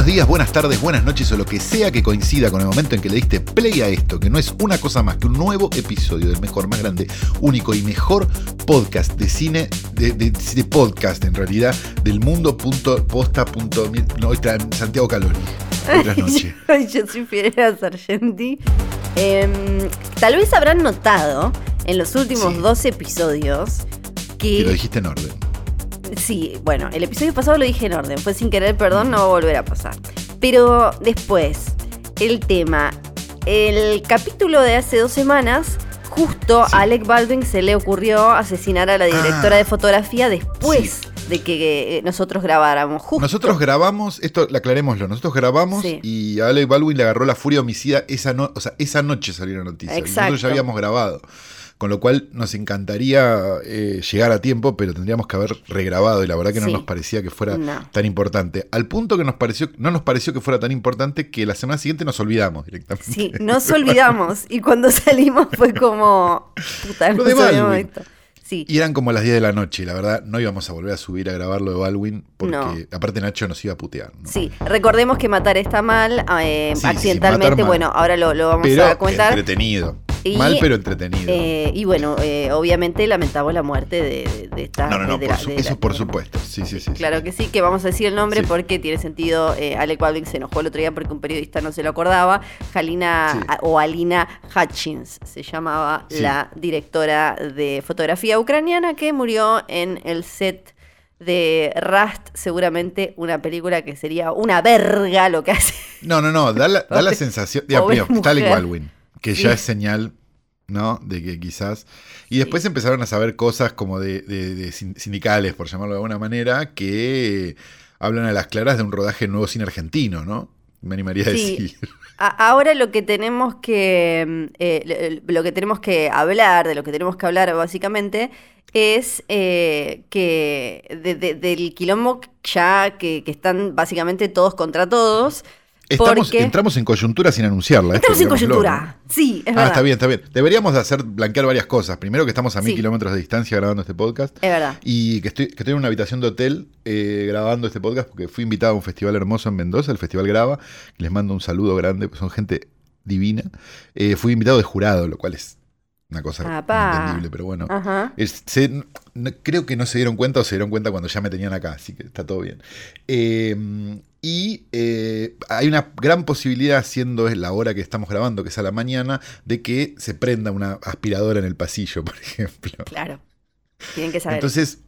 Buenos días, buenas tardes, buenas noches o lo que sea que coincida con el momento en que le diste play a esto, que no es una cosa más que un nuevo episodio del mejor, más grande, único y mejor podcast de cine, de, de- de podcast en realidad, del mundo.posta. No, está en Santiago Calori. Buenas noches. Yo soy Fidel Sargenti. Em, tal vez habrán notado en los últimos Sí. dos episodios Que lo que. dijiste en orden. Sí, bueno, el episodio pasado lo dije en orden. Fue sin querer, perdón, no va a volver a pasar. Pero después, el tema. El capítulo de hace dos semanas. Justo Sí. a Alec Baldwin se le ocurrió asesinar a la directora Ah. de fotografía después de que eh, nosotros grabáramos. Justo. Nosotros grabamos, esto aclarémoslo, nosotros grabamos Sí. y a Alec Baldwin le agarró la furia homicida esa, no, o sea, esa noche salió la noticia. y Exacto. Nosotros ya habíamos grabado. Con lo cual nos encantaría eh, llegar a tiempo, pero tendríamos que haber regrabado y la verdad que no Sí. nos parecía que fuera No. tan importante. Al punto que nos pareció, no nos pareció que fuera tan importante que la semana siguiente nos olvidamos directamente. Sí, nos olvidamos. Y cuando salimos fue como. Puta, no sabíamos esto. Sí. Y eran como las 10 de la noche y la verdad no íbamos a volver a subir a grabar lo de Baldwin porque No. aparte Nacho nos iba a putear. ¿no? Sí, recordemos que matar está mal, eh, Sí, sí, accidentalmente, mal. bueno, ahora lo, lo vamos Pero a contar. entretenido. Y, Mal pero entretenido. Eh, y bueno, eh, obviamente lamentamos la muerte de, de- esta. No, no, no, de por la- su- de la- eso por supuesto. Sí, sí, sí. Claro que sí, que vamos a decir el nombre Sí. porque tiene sentido. Eh, Alec Baldwin se enojó el otro día porque un periodista no se lo acordaba. Halina Sí. a- o Alina Hutchins se llamaba la directora de fotografía ucraniana que murió en el set de Rust, seguramente una película que sería una verga lo que hace. No, no, no, da la, da la sensación. Primero, está Alec. Baldwin, que Sí. ya es señal, ¿no? De que quizás. Y después empezaron a saber cosas como de, de- de sin- sindicales, por llamarlo de alguna manera, que hablan a las claras de un rodaje nuevo cine argentino, ¿no? Me animaría a Sí. decir. Ahora lo que tenemos que eh, lo lo que tenemos que hablar, de lo que tenemos que hablar básicamente, es eh, que de- de- del quilombo ya que, que están básicamente todos contra todos. Estamos, porque entramos en coyuntura sin anunciarla. esto estamos en coyuntura. ¿no? Sí, es Ah, verdad. está bien, está bien. Deberíamos de hacer blanquear varias cosas. Primero que estamos a mil Sí. kilómetros de distancia grabando este podcast. Es verdad. Y que estoy, que estoy en una habitación de hotel eh, grabando este podcast porque fui invitado a un festival hermoso en Mendoza, el Festival Graba. Les mando un saludo grande, pues son gente divina. Eh, fui invitado de jurado, lo cual es una cosa Apá. entendible, pero bueno. Es- se- no- creo que no se dieron cuenta o se dieron cuenta cuando ya me tenían acá, así que está todo bien. Eh, y eh, hay una gran posibilidad, siendo la hora que estamos grabando, que es a la mañana, de que se prenda una aspiradora en el pasillo, por ejemplo. Claro. Tienen que saber. Entonces,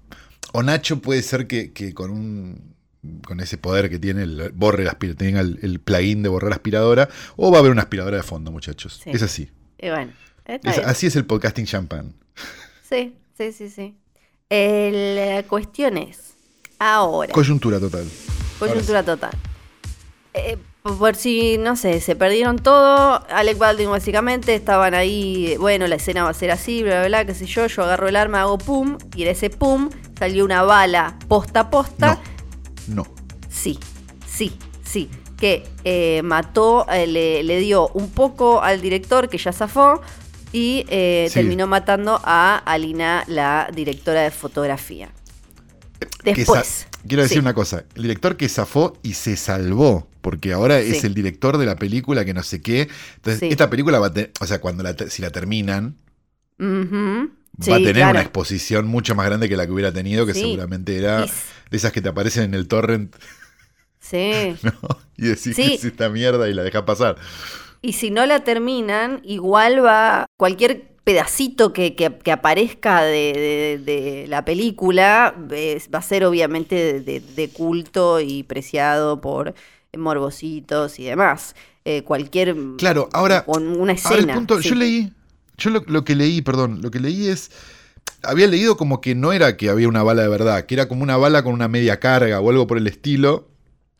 o Nacho puede ser que, que con un con ese poder que tiene, el, borre tenga el, el plugin de borrar aspiradora, o va a haber una aspiradora de fondo, muchachos. Sí. Es así. Y bueno, está Es- bien. así es el podcasting champán. Sí, sí, sí, sí. El, la cuestión es, ahora, Coyuntura total. Coyuntura total. Eh, por si, no sé, se perdieron todo, Alec Baldwin básicamente, estaban ahí, bueno, la escena va a ser así, bla, bla, bla, qué sé yo, yo agarro el arma, hago pum, y en ese pum salió una bala posta a posta. No, no. Sí, sí, sí. Que eh, mató, eh, le, le dio un poco al director que ya zafó y Sí. terminó matando a Alina, la directora de fotografía. Después. Quiero decir sí. una cosa, el director que zafó y se salvó, porque ahora es el director de la película que no sé qué. Entonces, Sí. esta película va a tener, o sea, cuando la si la terminan, va a tener claro. una exposición mucho más grande que la que hubiera tenido, que seguramente era de esas que te aparecen en el torrent, Sí. ¿no? Y decís que es esta mierda y la dejas pasar. Y si no la terminan, igual va cualquier pedacito que, que- que aparezca de, de- de la película es- va a ser obviamente de, culto y preciado por morbositos y demás. Eh, cualquier Claro, ahora, con una Ahora escena. el punto, sí. yo leí, yo lo, lo que leí, perdón, lo que leí es, había leído como que no era que había una bala de verdad, que era como una bala con una media carga o algo por el estilo,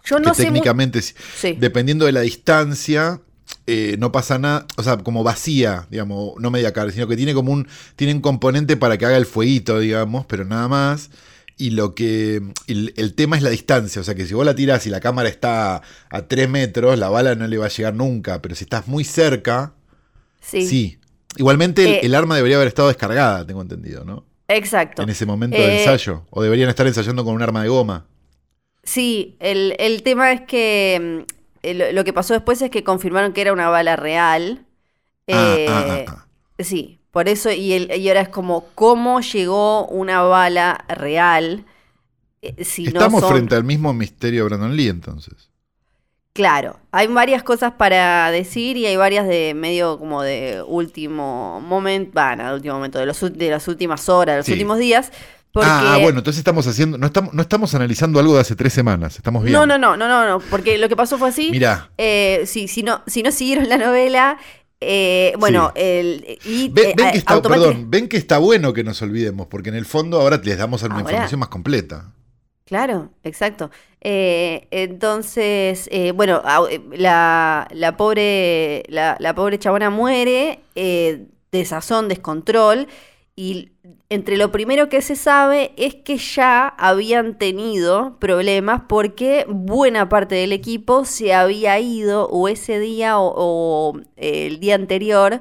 Yo que no sé mu- técnicamente, Sí. dependiendo de la distancia, eh, no pasa nada, o sea, como vacía, digamos, no media carga, sino que tiene como un, tiene un componente para que haga el fueguito, digamos, pero nada más. y lo que. El, el, tema es la distancia. O sea que si vos la tirás y la cámara está a 3 metros, la bala no le va a llegar nunca. Pero si estás muy cerca. Sí. Sí. Igualmente, el, Eh, el arma debería haber estado descargada, tengo entendido, ¿no? Exacto. En ese momento Eh, de ensayo. O deberían estar ensayando con un arma de goma. Sí, el, el tema es que eh, lo, lo que pasó después es que confirmaron que era una bala real. Ah, Eh, ah, ah, ah. Sí, por eso, y, el, y ahora es como, ¿cómo llegó una bala real? Eh, si no Estamos son- frente al mismo misterio de Brandon Lee, entonces. Claro, hay varias cosas para decir y hay varias de medio como de último momento, bueno, de último momento, de, los, de las últimas horas, de los Sí. últimos días. Porque... Ah, ah, bueno, entonces estamos haciendo. No estamos, no estamos analizando algo de hace tres semanas. Estamos bien. No, no, no, no, no, no, porque lo que pasó fue así. Mirá. Eh, sí, si no, si no siguieron la novela, eh, bueno, el, y Ven, eh, ven que está, perdón, ven que está bueno que nos olvidemos, porque en el fondo ahora les damos una Ahora. información más completa. Claro, exacto. Eh, entonces, bueno, la, la pobre, la, la pobre chabona muere, desazón, descontrol, y entre lo primero que se sabe es que ya habían tenido problemas porque buena parte del equipo se había ido o ese día o, o, eh, el día anterior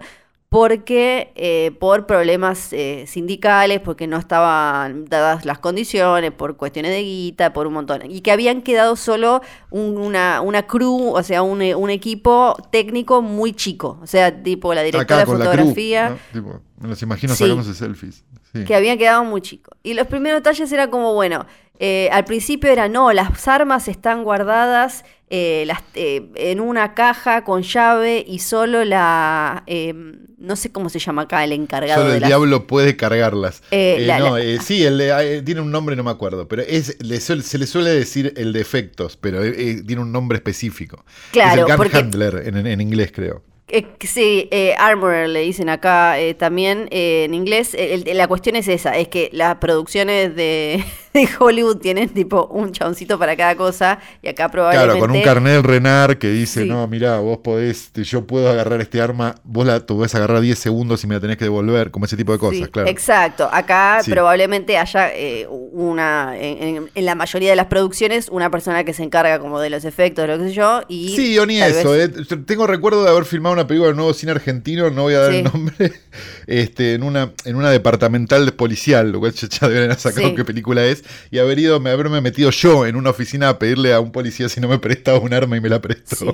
porque eh, por problemas eh, sindicales, porque no estaban dadas las condiciones, por cuestiones de guita, por un montón. Y que habían quedado solo un- una, una crew, o sea, un, eh, un equipo técnico muy chico. O sea, tipo la directora Acá de la fotografía. Tipo, me los imagino Sí. sacándose selfies. Sí. que habían quedado muy chicos. Y los primeros detalles era como, bueno, eh, al principio era, no, las armas están guardadas eh, las, eh, en una caja con llave y solo la, eh, no sé cómo se llama acá, el encargado Solo de el las... diablo puede cargarlas. La- no, la- sí, el, de- tiene un nombre, no me acuerdo, pero es, le suele- se le suele decir el de efectos, pero tiene un nombre específico. Claro, es el gun porque- handler en, en inglés, creo. Eh, sí, eh, armorer le dicen acá eh, también en inglés. El- el- la cuestión es esa, es que las producciones de, de Hollywood tienen tipo un chaboncito para cada cosa y acá probablemente... Claro, con un carnet Renard que dice, Sí. no, mira, vos podés, yo puedo agarrar este arma, vos la podés agarrar 10 segundos y me la tenés que devolver, como ese tipo de cosas, Sí, claro. Exacto. Acá Sí. probablemente haya eh, una, en, la mayoría de las producciones, una persona que se encarga como de los efectos, lo que sé yo, y Sí, o ni eso. vez- eh. Tengo recuerdo de haber filmado una película de nuevo cine argentino, no voy a dar el nombre, este, en una, en una departamental de policial, lo cual ya, haber sacado Sí. qué película es, y haber ido, me- haberme metido yo en una oficina a pedirle a un policía si no me prestaba un arma y me la prestó. Sí.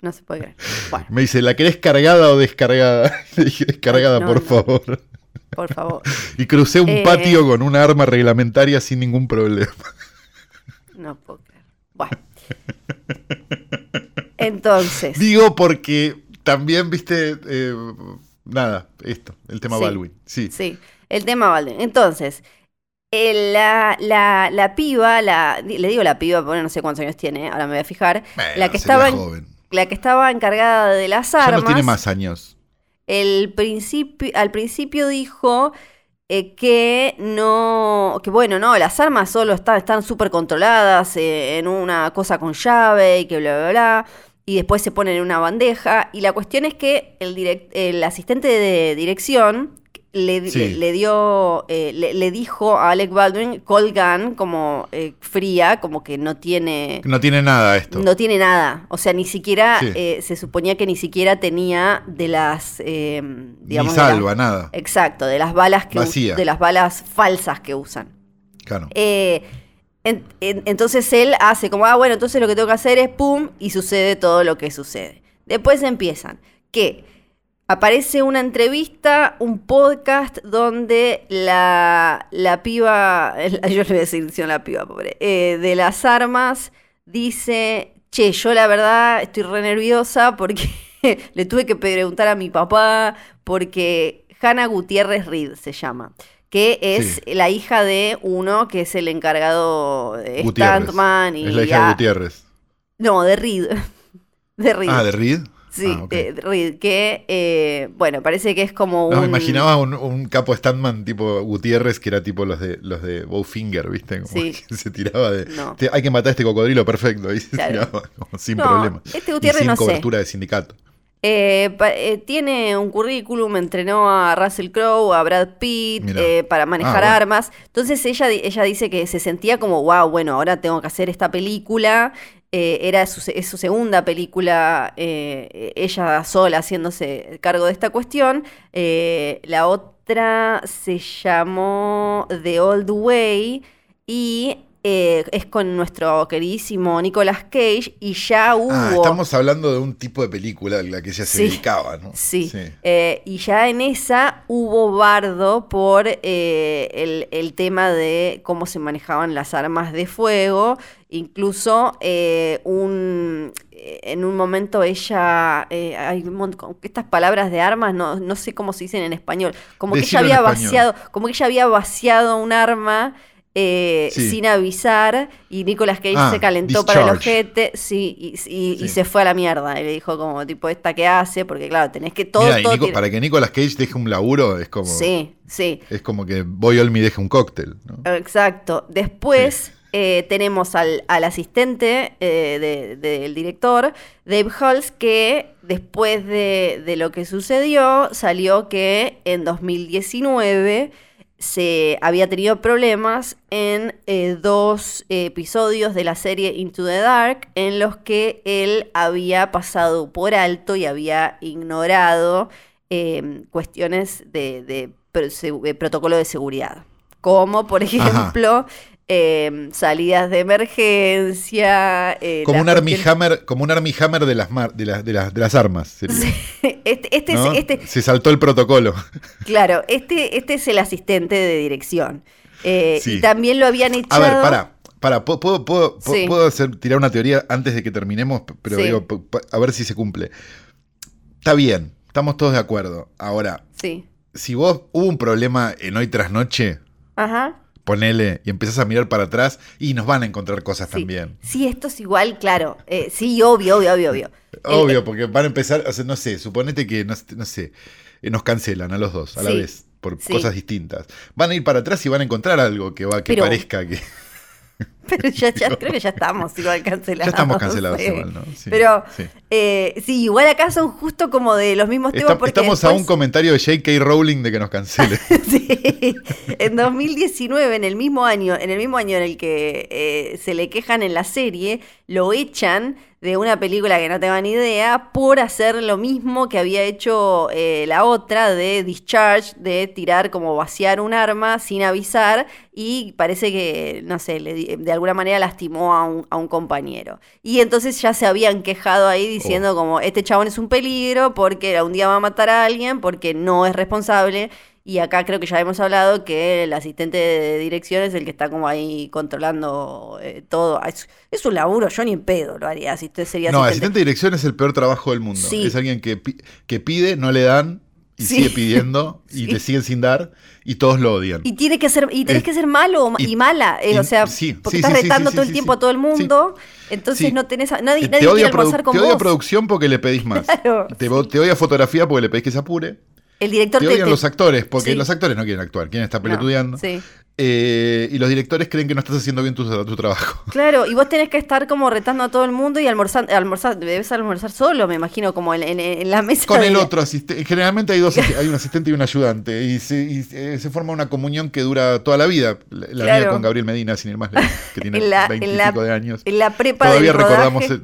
No se puede creer. Bueno, Me dice, ¿la querés cargada o descargada? Le dije, descargada, No, por no. favor. por favor. Y crucé un Eh. patio con una arma reglamentaria sin ningún problema. No puedo creer. Bueno. Entonces, Digo porque también, viste, eh, nada, esto, el tema Sí. Baldwin. Sí. sí, el tema Baldwin. Entonces, la, la, la piba, la, le digo la piba porque no sé cuántos años tiene, ahora me voy a fijar. Bueno, la que estaba en- joven. La que estaba encargada de las Ya armas. no tiene más años. El principio, al principio dijo eh, que no, que bueno, no, las armas solo están están súper controladas eh, en una cosa con llave y que bla, bla, bla. Y después se ponen en una bandeja. Y la cuestión es que el, direct- el asistente de dirección le, Sí. le- le dio, eh, le, le dijo a Alec Baldwin, Cold Gun, como eh, fría, como que no tiene... No tiene nada esto. No tiene nada. O sea, ni siquiera, Sí. eh, se suponía que ni siquiera tenía de las, eh, Ni digamos, de las- salva, nada. exacto, de las balas que Vacía. de las balas falsas que usan. Claro. Eh, en- en- entonces él hace como, ah, bueno, entonces lo que tengo que hacer es pum, y sucede todo lo que sucede. Después empiezan que aparece una entrevista, un podcast donde la, la piba, yo le voy a decir la piba, pobre, eh, de las armas dice, che, yo la verdad estoy re nerviosa porque le tuve que preguntar a mi papá porque Hanna Gutiérrez Reed se llama que es Sí. la hija de uno que es el encargado de Gutiérrez. Stuntman y es la hija de Gutiérrez. no de Reed de Reed Ah, de Reed. sí Ah, de Reed que eh, bueno parece que es como No, un me imaginaba un, un capo Standman tipo Gutiérrez, que era tipo los de los de Bowfinger, ¿viste? Como Sí. que se tiraba de. No. "Te- hay que matar a este cocodrilo perfecto. Y se Claro. tiraba como sin No, problema. este Y Gutiérrez sin no sé. cobertura de sindicato. Eh, eh, tiene un currículum, entrenó a Russell Crowe, a Brad Pitt eh, para manejar Ah, bueno. armas. Entonces ella, ella dice que se sentía como, wow, bueno, ahora tengo que hacer esta película. Era su, es su segunda película, ella sola haciéndose cargo de esta cuestión. La otra se llamó The Old Way y eh, es con nuestro queridísimo Nicolas Cage y ya hubo... Ah, estamos hablando de un tipo de película a la que ella se Sí. dedicaba, ¿no? Sí, eh, y ya en esa hubo bardo por eh, el, el tema de cómo se manejaban las armas de fuego. Incluso eh, un, en un momento ella, eh, hay un mont- con estas palabras de armas, no, no sé cómo se dicen en español, como que ella en había vaciado, como que ella había vaciado un arma. Eh, Sí. sin avisar y Nicolas Cage Ah, se calentó para el ojete sí, y, y- y Sí. se fue a la mierda y le dijo como tipo esta que hace porque claro tenés que todo, Nico- para que Nicolas Cage deje un laburo es como, Sí, sí, es como que Boy Olmi deje un cóctel, ¿no? exacto. Después eh, tenemos al, al asistente eh, de- del director, Dave Hulse, que después de, de lo que sucedió, salió que en 2019 se había tenido problemas en eh, dos episodios de la serie Into the Dark en los que él había pasado por alto y había ignorado eh, cuestiones de, de protocolo de seguridad. Como, por ejemplo, eh, salidas de emergencia. eh, Como un Army Hammer, como un Army Hammer de las mar- de las, de las, de las armas. sería, Este, este, ¿no? es, este, Se saltó el protocolo. claro, este, este es el asistente de dirección. Eh, Sí. Y también lo habían A echado. ver, pará. Para, ¿puedo, puedo, puedo, Sí. puedo hacer, tirar una teoría antes de que terminemos? Pero Sí. digo, a ver si se cumple. Está bien, estamos todos de acuerdo. Ahora, si vos hubo un problema en hoy tras noche, Ajá. Ponele y empezás a mirar para atrás y nos van a encontrar cosas Sí. también. Sí, esto es igual, claro. Eh, sí, obvio, obvio, obvio, obvio. Obvio, porque van a empezar, o sea, no sé, suponete que, no, no sé, eh, nos cancelan a los dos a la vez por sí. cosas distintas. Van a ir para atrás y van a encontrar algo que va que Pero- parezca que Pero ya, ya creo que ya estamos igual cancelados. ya estamos cancelados sí. igual, ¿no? Sí, Pero sí. eh, sí, igual acá son justo como de los mismos temas porque estamos a un comentario de J.K. Rowling de que nos cancele. Sí. En 2019, en el mismo año, en el mismo año en el que eh, se le quejan en la serie, lo echan de una película que no tengo ni idea por hacer lo mismo que había hecho eh, la otra de Discharge, de tirar como vaciar un arma sin avisar y parece que, no sé, le de alguna manera lastimó a un, a un compañero. Y entonces ya se habían quejado ahí diciendo Oh. como, este chabón es un peligro porque un día va a matar a alguien, porque no es responsable. Y acá creo que ya hemos hablado que el asistente de dirección es el que está como ahí controlando eh, todo. Es, es un laburo, yo ni en pedo lo haría si usted sería No, asistente. asistente de dirección es el peor trabajo del mundo. Sí. Es alguien que, que pide, no le dan y Sí. sigue pidiendo y Sí. le siguen sin dar y todos lo odian. Y tiene que ser, y tenés Eh, que ser malo y, y- mala, eh, y- o sea, sí, porque estás retando todo el tiempo a todo el mundo, entonces no tenés, a- nadie, Eh, nadie quiere almorzar con te odia vos. producción porque le pedís más. Claro, te, te odia fotografía porque le pedís que se apure. El director Te te, odian te- los actores porque sí. los actores no quieren actuar, quieren estar no, pelotudeando. sí. Eh, y los directores creen que no estás haciendo bien tu, tu trabajo. Claro, y vos tenés que estar como retando a todo el mundo y almorzar, almorzar debes almorzar solo, me imagino, como en, en- en la mesa. Con de- el otro asistente. Generalmente hay dos, hay un asistente y un ayudante. Y se, y se- se forma una comunión que dura toda la vida. La, la Claro. mía con Gabriel Medina, sin ir más lejos, que tiene En la- 20 en y la- pico de años. En la prepa Todavía del recordamos. eh,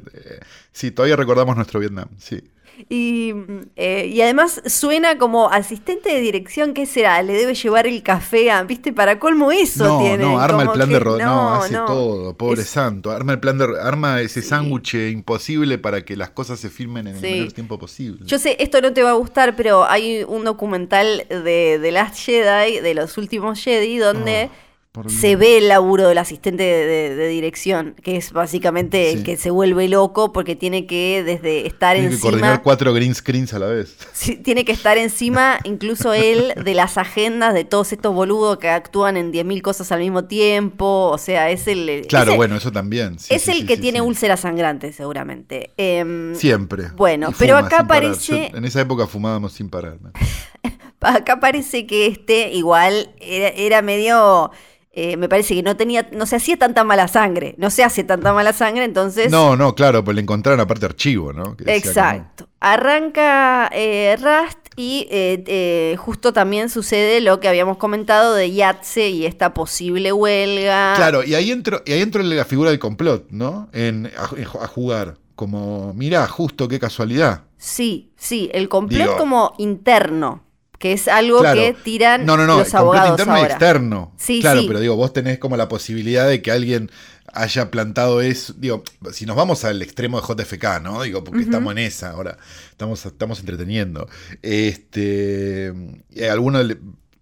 sí, todavía recordamos nuestro Vietnam. Sí. Y, eh, y además suena como asistente de dirección, ¿qué será? Le debe llevar el café a, ¿viste? Para colmo eso no, tiene. no, arma el plan que de rodaje. No, hace no. todo, pobre Es- santo. Arma el plan de arma ese Sí. sándwich imposible para que las cosas se filmen en Sí. el menor tiempo posible. Yo sé, esto no te va a gustar, pero hay un documental de The Last Jedi, de los últimos Jedi, donde Oh, por se ve el laburo del asistente de, de- de dirección, que es básicamente el que se vuelve loco porque tiene que desde estar Tiene que encima... coordinar cuatro green screens a la vez. Sí, tiene que estar encima, incluso él, de las agendas de todos estos boludos que actúan en 10.000 cosas al mismo tiempo. O sea, es el. Claro, es el- bueno, eso también. sí, es el que tiene sí. úlcera sangrante, seguramente. Em, Siempre. Bueno, pero acá parece- Yo en esa época fumábamos sin parar. ¿no? Acá parece que este igual era, era medio. Eh, me parece que no tenía, no se hacía tanta mala sangre, no se hace tanta mala sangre, entonces... No, no, claro, pues le encontraron aparte archivo, ¿no? Exacto. Arranca eh, Rust y eh, justo también sucede lo que habíamos comentado de Yatse y esta posible huelga. Claro, y ahí entro, y ahí entro la figura del complot, ¿no? En, a, a jugar. Como, mira, justo qué casualidad. Sí, sí, el complot como interno que es algo que tiran no, no, no, los abogados interno ahora. y externo. Sí, claro, sí. pero digo, vos tenés como la posibilidad de que alguien haya plantado eso. Digo, si nos vamos al extremo de JFK, ¿no? Digo, porque estamos en esa ahora. Estamos, estamos entreteniendo. Este. y alguno le-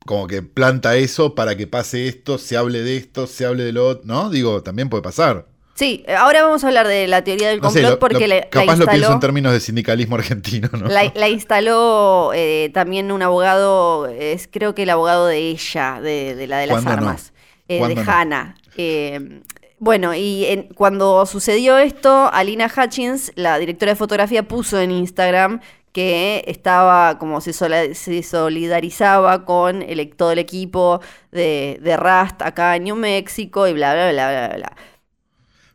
como que planta eso para que pase esto, se hable de esto, se hable de lo otro, ¿no? Digo, también puede pasar. Sí, ahora vamos a hablar de la teoría del No sé, complot lo- porque lo- la, la capaz lo pienso en instaló, términos de sindicalismo argentino, ¿no? la, la instaló eh, también un abogado, es creo que el abogado de ella, de, de la de las armas, eh, de. Hannah. Eh, bueno, y en- cuando sucedió esto, Alina Hutchins, la directora de fotografía, puso en Instagram que estaba como se solidarizaba con el, todo el equipo de, de Rust acá en New México y bla, bla, bla, bla, bla.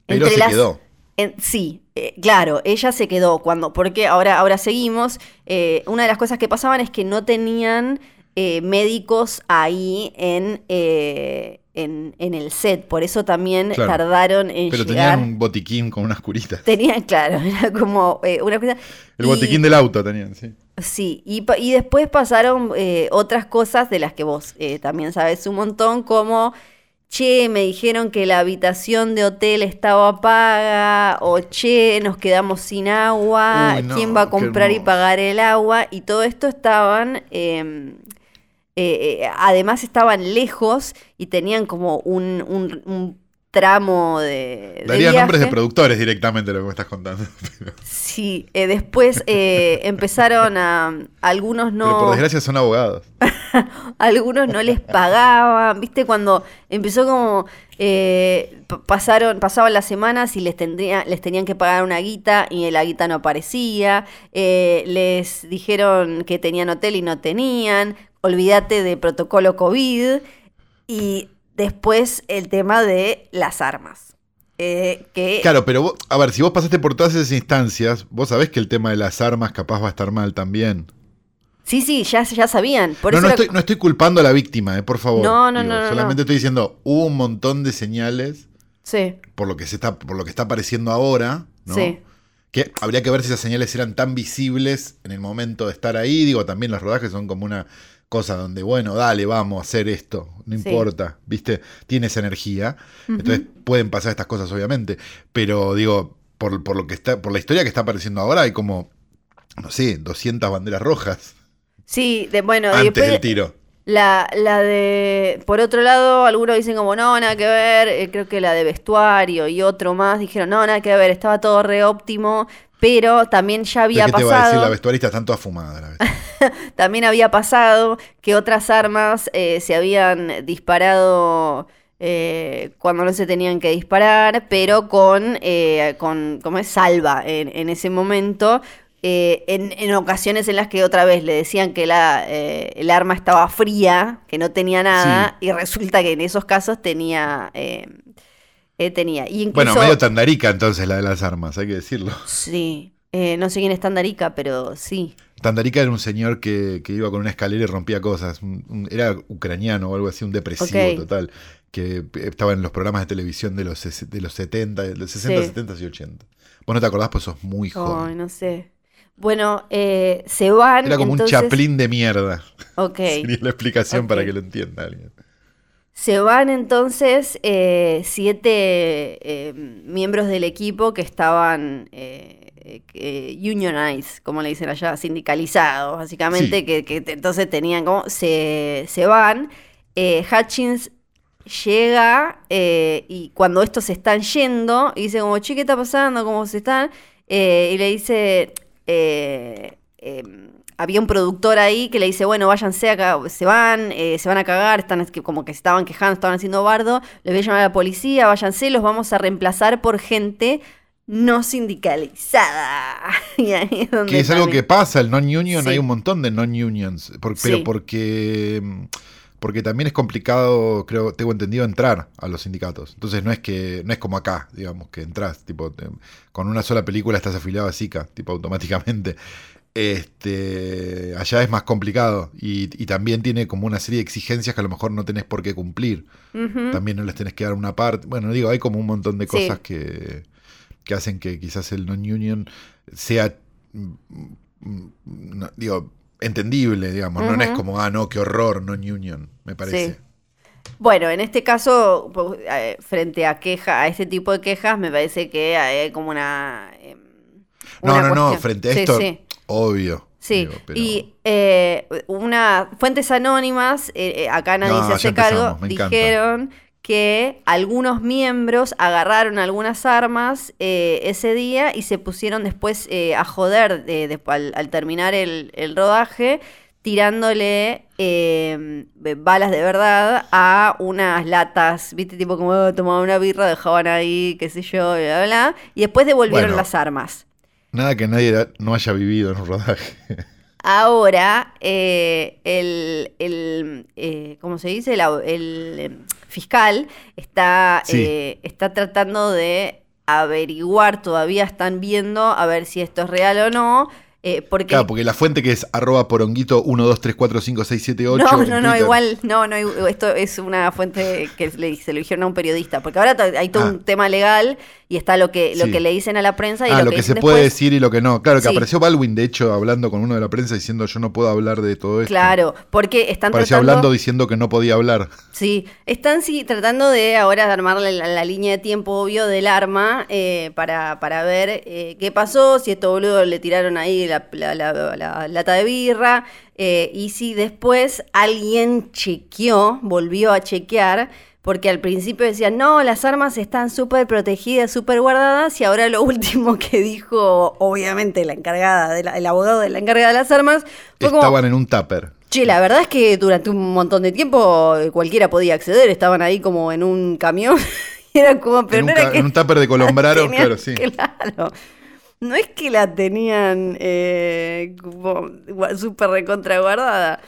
Pero se las- quedó. en- sí, eh, claro, ella se quedó cuando, porque ahora, ahora seguimos. eh, una de las cosas que pasaban es que no tenían eh, médicos ahí en, eh, en, en el set, por eso también Claro. tardaron en Pero llegar. tenían un botiquín con unas curitas. Tenían, claro, era como una cosa. El y- botiquín del auto tenían, sí. Sí, y, y después pasaron otras cosas de las que vos también sabes un montón, como, che, me dijeron que la habitación de hotel estaba paga, o che, nos quedamos sin agua, Uy, no, ¿quién va a comprar y pagar el agua? Y todo esto estaban, eh, eh, eh, además estaban lejos y tenían como un, un- un tramo de... de Daría nombres de productores directamente lo que me estás contando. Pero, Sí, eh, después eh, empezaron a... Algunos no... pero por desgracia son abogados. algunos no les pagaban, ¿viste? Cuando empezó como eh, pasaron, pasaban las semanas y les tendría, les tenían que pagar una guita y la guita no aparecía, les dijeron que tenían hotel y no tenían, olvídate de protocolo COVID y después el tema de las armas. eh, que Claro, pero vos- a ver, si vos pasaste por todas esas instancias, vos sabés que el tema de las armas capaz va a estar mal también. sí, sí, ya, ya sabían. Por no, eso no, era- estoy, no estoy culpando a la víctima, eh, por favor. No, no, no, no, Solamente estoy diciendo, hubo un montón de señales Sí, por lo que se está, por lo que está apareciendo ahora, ¿no? sí. Que habría que ver si esas señales eran tan visibles en el momento de estar ahí. Digo, también los rodajes son como una cosa donde, bueno, dale, vamos a hacer esto, no Sí. importa, ¿viste? Tiene esa energía. Entonces pueden pasar estas cosas, obviamente. Pero digo, por, por lo que está, por la historia que está apareciendo ahora, hay como, no sé, 200 banderas rojas Sí, de, bueno, antes después del tiro. La, la de, por otro lado, algunos dicen como, no, nada que ver, eh, creo que la de vestuario y otro más dijeron, no, nada que ver, estaba todo re óptimo, pero también ya había ¿Qué te va a decir? La pasado, vestuarista están todas fumadas. La también había pasado que otras armas eh, se habían disparado eh, cuando no se tenían que disparar, pero con, eh, con como es salva en, en ese momento. Eh, en, en ocasiones en las que otra vez le decían que la, eh, el arma estaba fría, que no tenía nada, y resulta que en esos casos tenía... eh, eh, tenía. Y incluso, Bueno, medio tandarica entonces la de las armas, hay que decirlo. Sí, eh, no sé quién es Tandarica, pero sí. Tandarica era un señor que, que iba con una escalera y rompía cosas. Un- un- era ucraniano o algo así, un depresivo total. Que estaba en los programas de televisión de los, de los 70, de los 60, Sí. 70 y 80. Vos no te acordás, pues sos muy Ay, joven. no sé. Bueno, eh, se van. Era como entonces, un chaplín de mierda. Ok. Sería la explicación para que lo entienda alguien. Se van entonces eh, siete eh, miembros del equipo que estaban unionized, como le dicen allá, sindicalizados, básicamente, Sí. que, que entonces tenían como. Se, se van. Hutchins llega y cuando estos se están yendo, dice como, che, ¿qué está pasando? ¿Cómo se están? Y le dice, eh, em, había un productor ahí que le dice, bueno, váyanse acá, se van, eh, se van a cagar, están como que se estaban quejando, estaban haciendo bardo, les voy a llamar a la policía, váyanse, los vamos a reemplazar por gente no sindicalizada. y ahí es donde Que es algo que pasa, el non-union, Sí. hay un montón de non-unions. por- pero Sí. porque. Porque también es complicado, creo, tengo entendido, entrar a los sindicatos. Entonces no es que, no es como acá, digamos, que entras, tipo, te- con una sola película estás afiliado a Zika, tipo, automáticamente. Este, allá es más complicado y, y también tiene como una serie de exigencias que a lo mejor no tenés por qué cumplir. También no les tenés que dar una parte. Bueno, digo, hay como un montón de Sí. cosas que, que hacen que quizás el non-union sea, mm, mm, no, digo, entendible, digamos. No, No es como, ah, no, qué horror, non-union, me parece. Sí. Bueno, en este caso, pues, eh, frente a queja, a este tipo de quejas, me parece que hay como una. em, No, una no, no, cuestión. frente a esto, sí. obvio. Sí, digo, pero- y eh, una fuentes anónimas, eh, eh, acá nadie No, se hace cargo, encanta. Que algunos miembros agarraron algunas armas eh, ese día y se pusieron después eh, a joder eh, después, al, al terminar el, el rodaje, tirándole eh, balas de verdad a unas latas, viste, tipo como "Oh, tomaban una birra, dejaban ahí, qué sé yo, bla, bla, bla, y después devolvieron Bueno. las armas. Nada que nadie no haya vivido en un rodaje. Ahora, el, el, ¿cómo se dice? El, fiscal está, Sí. eh, está tratando de averiguar, todavía están viendo a ver si esto es real o no, eh, porque... Claro, porque la fuente que es arroba poronguito 1, 2, 3, 4, 5, 6, 7, 8. no, no, no, igual, no, no, esto es una fuente que le, se lo dijeron a un periodista, porque ahora hay todo Ah. un tema legal y está lo que, lo Sí. que le dicen a la prensa y Ah, lo, lo que, se puede decir y lo que no. Claro, que Sí. apareció Baldwin, de hecho, hablando con uno de la prensa diciendo yo no puedo hablar de todo esto. Claro, porque están Apareció tratando... hablando diciendo que no podía hablar. Sí, están sí, tratando de ahora de armar la, la- la línea de tiempo obvio del arma eh, para, para ver eh, qué pasó, si estos boludos le tiraron ahí la, la- la- la lata de birra, eh, y si después alguien chequeó, volvió a chequear, porque al principio decían, no, las armas están súper protegidas, súper guardadas, y ahora lo último que dijo, obviamente, la encargada, de la- el abogado de la encargada de las armas, fue como... Estaban en un tupper. Che, la verdad es que durante un montón de tiempo eh, cualquiera podía acceder, estaban ahí como en un camión. era como, pero en, no un, era ca- que en un tupper de Colombraro, claro, sí. Claro. No es que la tenían eh, como súper recontra guardada.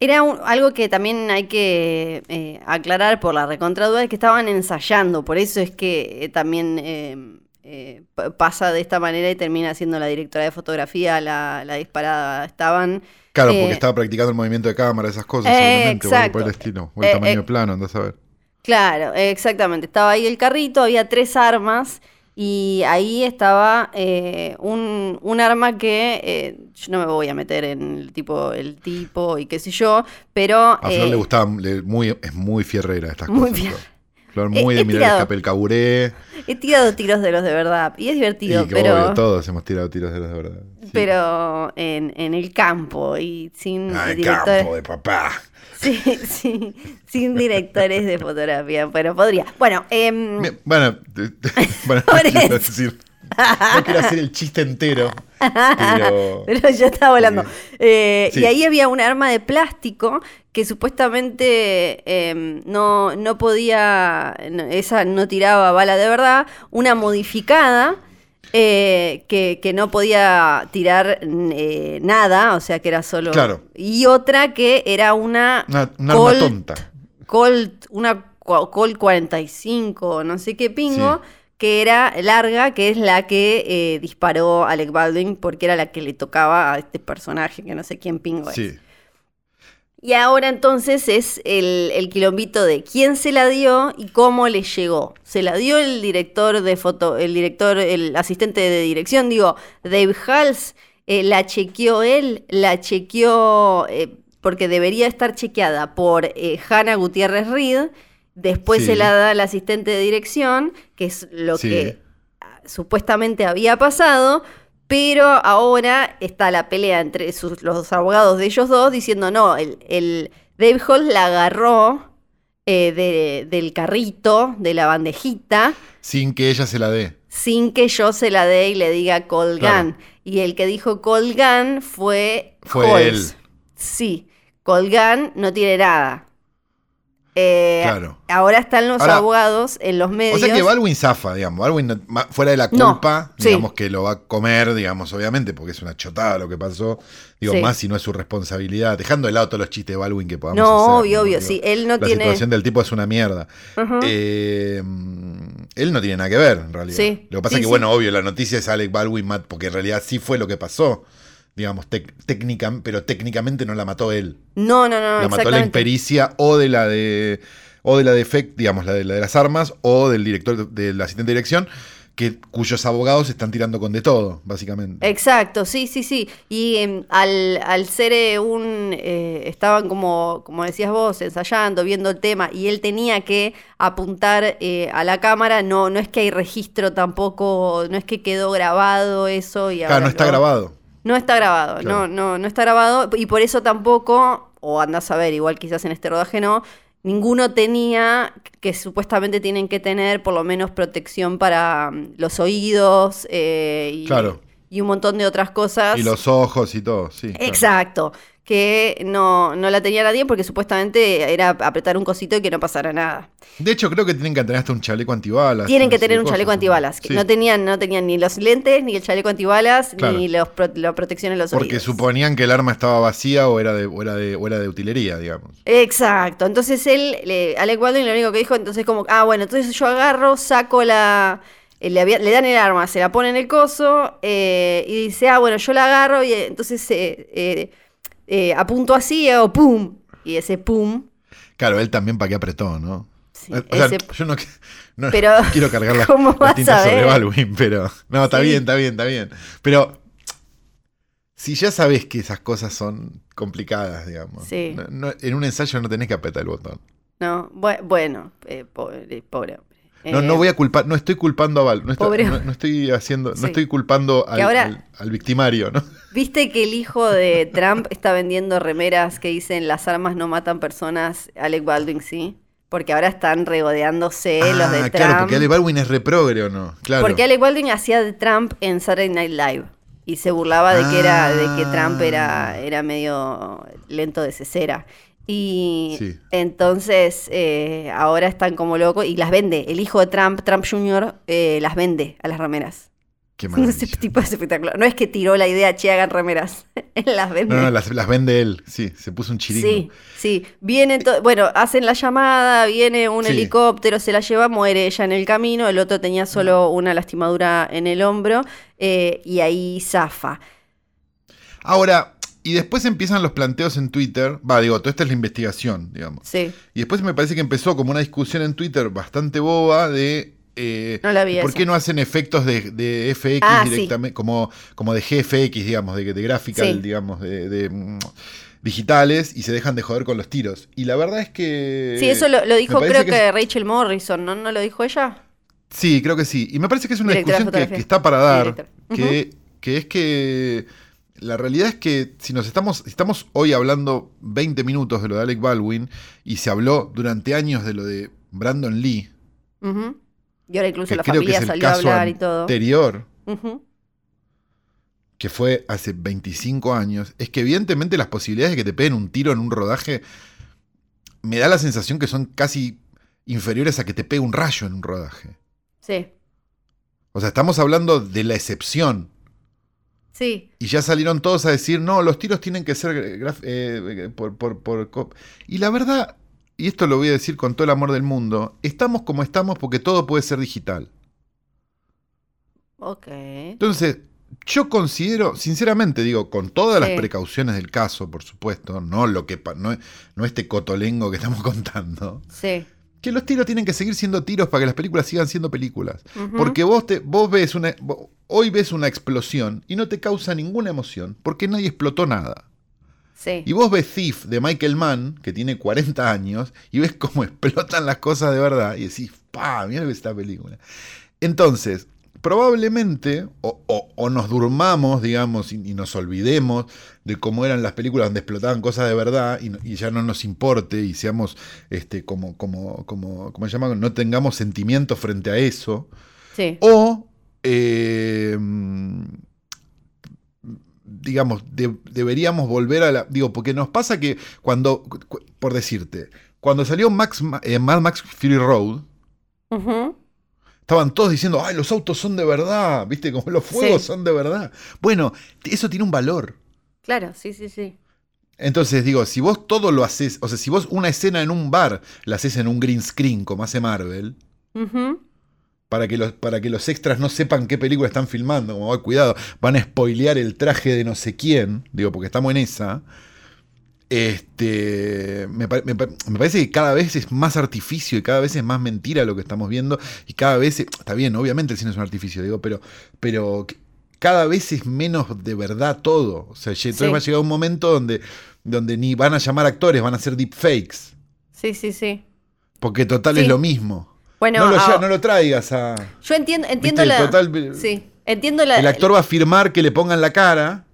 Era un- algo que también hay que eh, aclarar por la recontraduda, es que estaban ensayando, por eso es que eh, también eh, pasa de esta manera y termina siendo la directora de fotografía la, la disparada. Estaban... Claro, porque estaba practicando el movimiento de cámara, esas cosas, seguramente, o por el estilo. O el tamaño plano, andás a ver. Claro, exactamente. Estaba ahí el carrito, había tres armas y ahí estaba eh, un, un arma que eh, yo no me voy a meter en el tipo, el tipo y qué sé yo, pero A Flor eh, le gustaba, le- muy, es muy fierrera estas Muy cosas. fier- Flor. He- muy he de mirar tirado. el caburé. he tirado tiros de los de verdad y es Y divertido, que pero, obvio, todos hemos tirado tiros de los de verdad. Sí. pero en, en el campo y sin Ah, el campo de papá. Sí, sí, sin directores de fotografía, pero podría. Bueno, Me- Bueno, bueno, decir- no quiero hacer el chiste entero, pero Pero ya estaba volando. Eh, Sí. Y ahí había un arma de plástico que supuestamente eh, no, no podía, no- esa no tiraba bala de verdad, una modificada eh, que, que no podía tirar eh, nada, o sea que era solo... Claro. Y otra que era una... una, un arma tonta. Colt, una co- Colt 45, no sé qué pingo, Sí. Que era larga, que es la que eh, disparó Alec Baldwin, porque era la que le tocaba a este personaje, que no sé quién pingo es. Sí. Y ahora entonces es el, el quilombito de quién se la dio y cómo le llegó. Se la dio el director de foto, el director, el asistente de dirección, digo, Dave Hals, eh, la chequeó él, la chequeó eh, porque debería estar chequeada por Hannah Gutiérrez Reed, después Sí. se la da al asistente de dirección, que es lo Sí. que ah, supuestamente había pasado, pero ahora está la pelea entre sus- los abogados de ellos dos diciendo, no, el, el Dave Hall la agarró eh, de- del carrito, de la bandejita, Sin que ella se la dé. sin que yo se la dé y le diga Colgan. Claro. Y el que dijo Colgan fue Fue él. Sí, Colgan no tiene nada. Eh, Claro. Ahora están los Ahora- abogados en los medios. O sea que Baldwin zafa, digamos. Baldwin, no- fuera de la No, culpa, sí. digamos que lo va a comer, digamos, obviamente, porque es una chotada lo que pasó. Digo, Sí. más si no es su responsabilidad. Dejando de lado todos los chistes de Baldwin que podamos No, hacer, obvio, obvio, Digo, sí, él no la tiene- situación del tipo es una mierda. Eh, él no tiene nada que ver, en realidad. Sí, Lo que pasa es que, bueno, obvio, la noticia es Alec Baldwin, mat- porque en realidad sí fue lo que pasó. Digamos, técnica, pero técnicamente no la mató él. No, no, no, la mató la impericia o de la de o de la de FEC, digamos, la de, la de las armas, o del director, del asistente de dirección, que, cuyos abogados están tirando con de todo, básicamente. Exacto, sí, sí, sí. Y em, al, al ser eh, un... eh, estaban como, como decías vos, ensayando, viendo el tema, y él tenía que apuntar eh, a la cámara, no, no es que hay registro tampoco, no es que quedó grabado eso y Claro, ahora no está lo- grabado. No está grabado, Claro. no, no, no está grabado, y por eso tampoco, o andás a ver, igual quizás en este rodaje no, ninguno tenía, que supuestamente tienen que tener por lo menos protección para mm, los oídos eh, y, Claro. y un montón de otras cosas. Y los ojos y todo, sí. claro. Que no, no la tenía nadie porque supuestamente era apretar un cosito y que no pasara nada. De hecho, creo que tienen que tener hasta un chaleco antibalas. Tienen que tener un cosas, chaleco antibalas. que Sí, No tenían, no tenían ni los lentes, ni el chaleco antibalas, Claro. ni los pro- la protección en los Porque oídos. suponían que el arma estaba vacía o era de, o era de, o era de utilería, digamos. Exacto. Entonces él, le, Alec Baldwin lo único que dijo, entonces como, ah, bueno, entonces yo agarro, saco la... eh, Le, había- le dan el arma, se la pone en el coso eh, y dice, ah, bueno, yo la agarro y eh, entonces eh, eh, eh, apunto así y hago pum. Y ese pum. Claro, él también para qué apretó, ¿no? Sí, Eh, o sea, ese- yo no, no Pero, quiero cargar la, ¿cómo la tinta sobre? Baldwin, pero. No, está Sí. bien, está bien, está bien. Pero si ya sabes que esas cosas son complicadas, digamos. Sí. no- no- en un ensayo no tenés que apretar el botón. No, bu- bueno, eh, pobre, pobre. No, Eh, no voy a culpar, no estoy culpando a Val, no, estoy- Pobre no- estoy haciendo, Sí. no estoy culpando al, ahora- al- al victimario, ¿no? ¿Viste que el hijo de Trump está vendiendo remeras que dicen las armas no matan personas? Alec Baldwin, sí. Porque ahora están regodeándose los de Ah, Trump. claro, porque Ale Baldwin es reprogre o no, claro. Porque Alec Baldwin hacía de Trump en Saturday Night Live. Y se burlaba de que era, de que Trump era, Ah. era medio lento de cesera. Y Sí. entonces eh, ahora están como locos y las vende. El hijo de Trump, Trump Jr., eh, las vende a las remeras. Qué Ese maravilla. tipo es espectacular. No es que tiró la idea, che, hagan remeras. Él las vende. No, no, las, las vende él, sí, se puso un chiringo. Sí, sí. Viene bueno, hacen la llamada, viene un Sí. helicóptero, se la lleva, muere ella en el camino, el otro tenía solo una lastimadura en el hombro eh, y ahí zafa. Ahora, y después empiezan los planteos en Twitter. Va, digo, toda esta es la investigación, digamos. Sí, Y después me parece que empezó como una discusión en Twitter bastante boba de. eh, No la vi ¿Por esa. qué no hacen efectos de, de FX Ah, sí. directamente? Como, como de GFX, digamos, de, de graphical, Sí. digamos, de, de, mm, digitales y se dejan de joder con los tiros. Y la verdad es que. sí, eso lo, dijo creo que, Rachel Morrison, ¿no? ¿No lo dijo ella? Sí, creo que sí. Y me parece que es una Directora discusión que, está para dar, que, que es que la realidad es que si nos estamos, estamos hoy hablando 20 minutos de lo de Alec Baldwin y se habló durante años de lo de Brandon Lee. Y ahora incluso la familia salió a hablar y todo. anterior, que fue hace 25 años, es que evidentemente las posibilidades de que te peguen un tiro en un rodaje me da la sensación que son casi inferiores a que te pegue un rayo en un rodaje. Sí, O sea, estamos hablando de la excepción. Sí. Y ya salieron todos a decir, no, los tiros tienen que ser graf- eh, por, por- por co-". Y la verdad, y esto lo voy a decir con todo el amor del mundo, estamos como estamos porque todo puede ser digital. Ok. Entonces, yo considero, sinceramente digo, con todas las precauciones del caso, por supuesto, no lo que no, no este cotolengo que estamos contando, Sí. que los tiros tienen que seguir siendo tiros para que las películas sigan siendo películas. Porque vos, te, vos ves una. Hoy ves una explosión y no te causa ninguna emoción porque nadie explotó nada. Sí. Y vos ves Thief de Michael Mann, que tiene 40 años, y ves cómo explotan las cosas de verdad y decís, ¡pa! Mira esta película. Entonces, probablemente, o, o- o nos durmamos, digamos, y, y nos olvidemos de cómo eran las películas donde explotaban cosas de verdad y, ya no nos importe y seamos, este, como, como, como, ¿cómo se llama? No tengamos sentimientos frente a eso. Sí. O, eh, digamos, de- deberíamos volver a la... Digo, porque nos pasa que cuando, cu- por decirte, cuando salió Max, eh, Mad Max Fury Road, estaban todos diciendo, ay, los autos son de verdad, viste, como los fuegos Sí. son de verdad. Bueno, eso tiene un valor. Claro, sí, sí, sí. Entonces digo, si vos todo lo haces, o sea, si vos una escena en un bar la haces en un green screen, como hace Marvel. Para que los, para que los extras no sepan qué película están filmando, como, "Ay, cuidado, van a spoilear el traje de no sé quién, digo, porque estamos en esa. Este, me, me pa- me parece que cada vez es más artificio y cada vez es más mentira lo que estamos viendo y cada vez, está bien, obviamente el cine es un artificio, digo, pero, pero cada vez es menos de verdad todo. O sea, entonces Sí. va a llegar un momento donde, donde ni van a llamar actores, van a hacer deepfakes, Sí, sí, sí. porque total Sí. es lo mismo. Bueno, no, lo, ah, no lo traigas a... yo entiendo, entiendo ¿Viste? la. Total- sí, entiendo la. El actor va a firmar que le pongan la cara.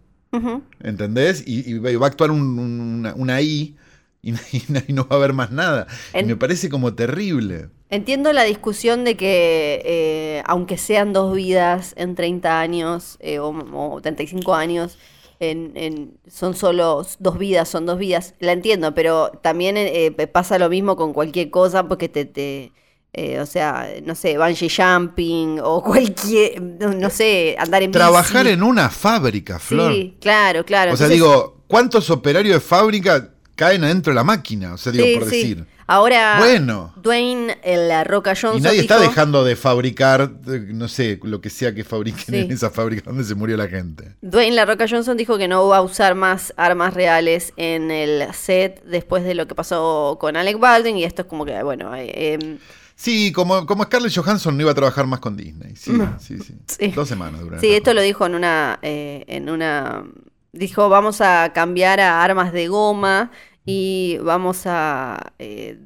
¿entendés? Y, y va a actuar un- un- una, una I y, y no- va a haber más nada. Y me parece como terrible. Entiendo la discusión de que, eh, aunque sean dos vidas en 30 años eh, o, o 35 años, en, en- son solo dos vidas, son dos vidas. La entiendo, pero también eh, pasa lo mismo con cualquier cosa porque te. te eh, o sea, no sé, bungee jumping o cualquier, no, no sé, andar en Trabajar bici. en una fábrica, Flor. Sí, claro, claro. o sea, digo, ¿cuántos operarios de fábrica caen adentro de la máquina? O sea, digo, sí, por sí. decir. Ahora, Bueno. Dwayne La Roca Johnson Y nadie está dejando de fabricar, no sé, lo que sea que fabriquen Sí. en esa fábrica donde se murió la gente. Dwayne La Roca Johnson dijo que no va a usar más armas reales en el set después de lo que pasó con Alec Baldwin y esto es como que, bueno, eh, em, Sí, como, como Scarlett Johansson no iba a trabajar más con Disney. Sí, sí, sí. Sí. Dos semanas duraron. sí, esto lo dijo en una, eh, en una, dijo vamos a cambiar a armas de goma y vamos a eh,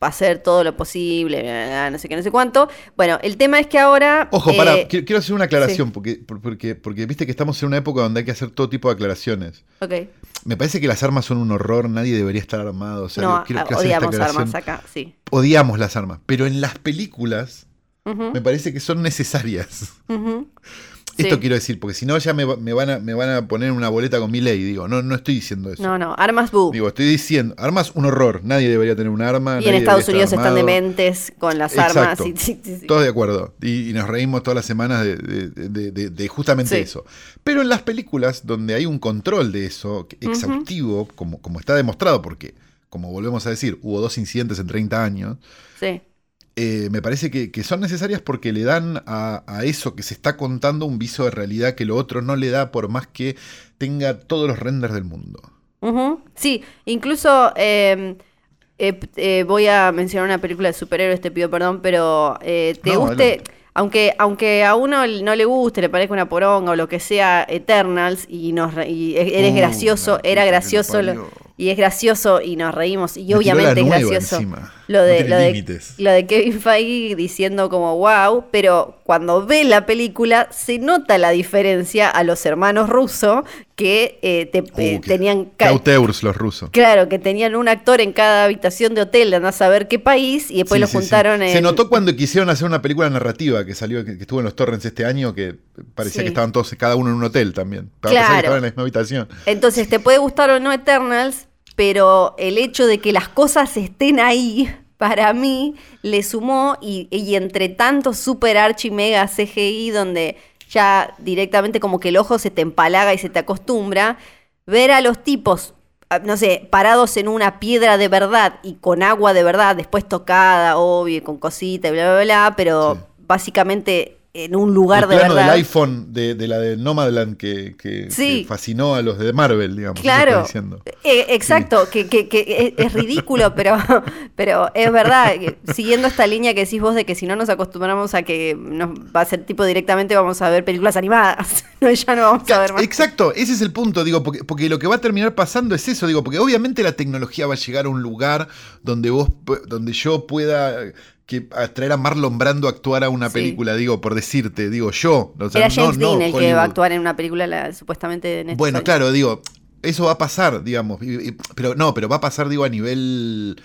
hacer todo lo posible, no sé qué, no sé cuánto. Bueno, el tema es que ahora... Ojo, eh, para, quiero, quiero hacer una aclaración, porque, por- porque, porque viste que estamos en una época donde hay que hacer todo tipo de aclaraciones. ok. Me parece que las armas son un horror, nadie debería estar armado. O sea, no, quiero, quiero hacer esta odiamos armas acá, sí. Odiamos las armas, pero en las películas me parece que son necesarias. Esto Sí. quiero decir, porque si no ya me, va- me van a, me van a poner una boleta con mi ley. Digo, no, no estoy diciendo eso. No, no, armas boo. Digo, estoy diciendo, armas un horror. Nadie debería tener un arma. Y en Estados Unidos están dementes con las Exacto. armas. y- sí, sí, sí. Todos de acuerdo. Y, y nos reímos todas las semanas de, de- de- de- de justamente eso. Pero en las películas donde hay un control de eso, exhaustivo, como, como está demostrado, porque, como volvemos a decir, hubo dos incidentes en 30 años, Sí. Eh, me parece que, que son necesarias porque le dan a, a eso que se está contando un viso de realidad que lo otro no le da por más que tenga todos los renders del mundo. Ujú. Sí, incluso eh, eh, eh, voy a mencionar una película de superhéroes, te pido perdón, pero eh, te No, guste, adelante. aunque, aunque a uno no le guste, le parezca una poronga o lo que sea, Eternals, y, nos y e- eres Uh, gracioso, era gracioso, lo-. Y es gracioso y nos reímos, y Me obviamente es gracioso. encima. Lo de, lo, de, límites. lo de Kevin Feige diciendo como wow, pero cuando ves la película se nota la diferencia a los hermanos rusos que eh, te, eh, Uh, que- tenían... que ca- auteurs los rusos. Claro, que tenían un actor en cada habitación de hotel, andar a saber qué país, y después Sí, lo sí, sí. juntaron en... Se notó cuando quisieron hacer una película narrativa que salió, que, que estuvo en los torrents este año, que parecía que estaban todos, cada uno en un hotel también. Para Claro. pesar que estaban en la misma habitación. Entonces, te puede gustar o no Eternals, pero el hecho de que las cosas estén ahí, para mí, le sumó, y, y entre tanto super archi mega CGI, donde ya directamente como que el ojo se te empalaga y se te acostumbra, ver a los tipos, ah, no sé, parados en una piedra de verdad y con agua de verdad, después tocada, obvio, con cosita y bla, bla, bla, pero Sí. básicamente en un lugar el de plano del iPhone de, de la de Nomadland que, que- Sí. que fascinó a los de Marvel, digamos. Claro, diciendo. Eh, exacto, que, que- que es, ridículo, pero, pero es verdad, siguiendo esta línea que decís vos de que si no nos acostumbramos a que nos va a ser tipo directamente vamos a ver películas animadas, no, ya no vamos a ver más. Exacto, ese es el punto, digo, porque, porque lo que va a terminar pasando es eso, digo, porque obviamente la tecnología va a llegar a un lugar donde vos, donde yo pueda eh, que atraer a Marlon Brando a actuar a una Sí. película, digo, por decirte, digo yo. o sea, Era no- James no Dean el que Hollywood. va a actuar en una película la- supuestamente en Bueno, años. claro, digo, eso va a pasar, digamos, y- y- pero no, pero va a pasar, digo, a nivel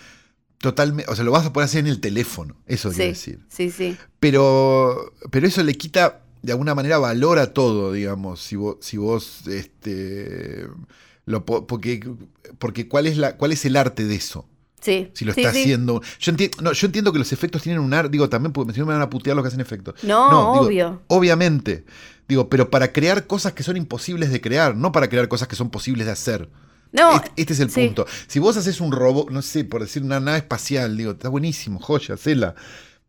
totalmente, o sea, lo vas a poder hacer en el teléfono, eso quiero Sí, decir. sí, sí. Pero, pero eso le quita de alguna manera valor a todo, digamos, si vos, si vos este, lo, po- porque, porque ¿cuál es, la, ¿cuál es el arte de eso? Sí. Si lo Sí, está sí. haciendo. Yo, enti- no, yo entiendo que los efectos tienen un ar. Digo, también porque si no me van a putear los que hacen efectos. No, digo, obvio. Obviamente. Digo, pero para crear cosas que son imposibles de crear, no para crear cosas que son posibles de hacer. No, este, este es el punto. Si vos haces un robot, no sé, por decir una nave espacial, digo, está buenísimo, joya, hacela.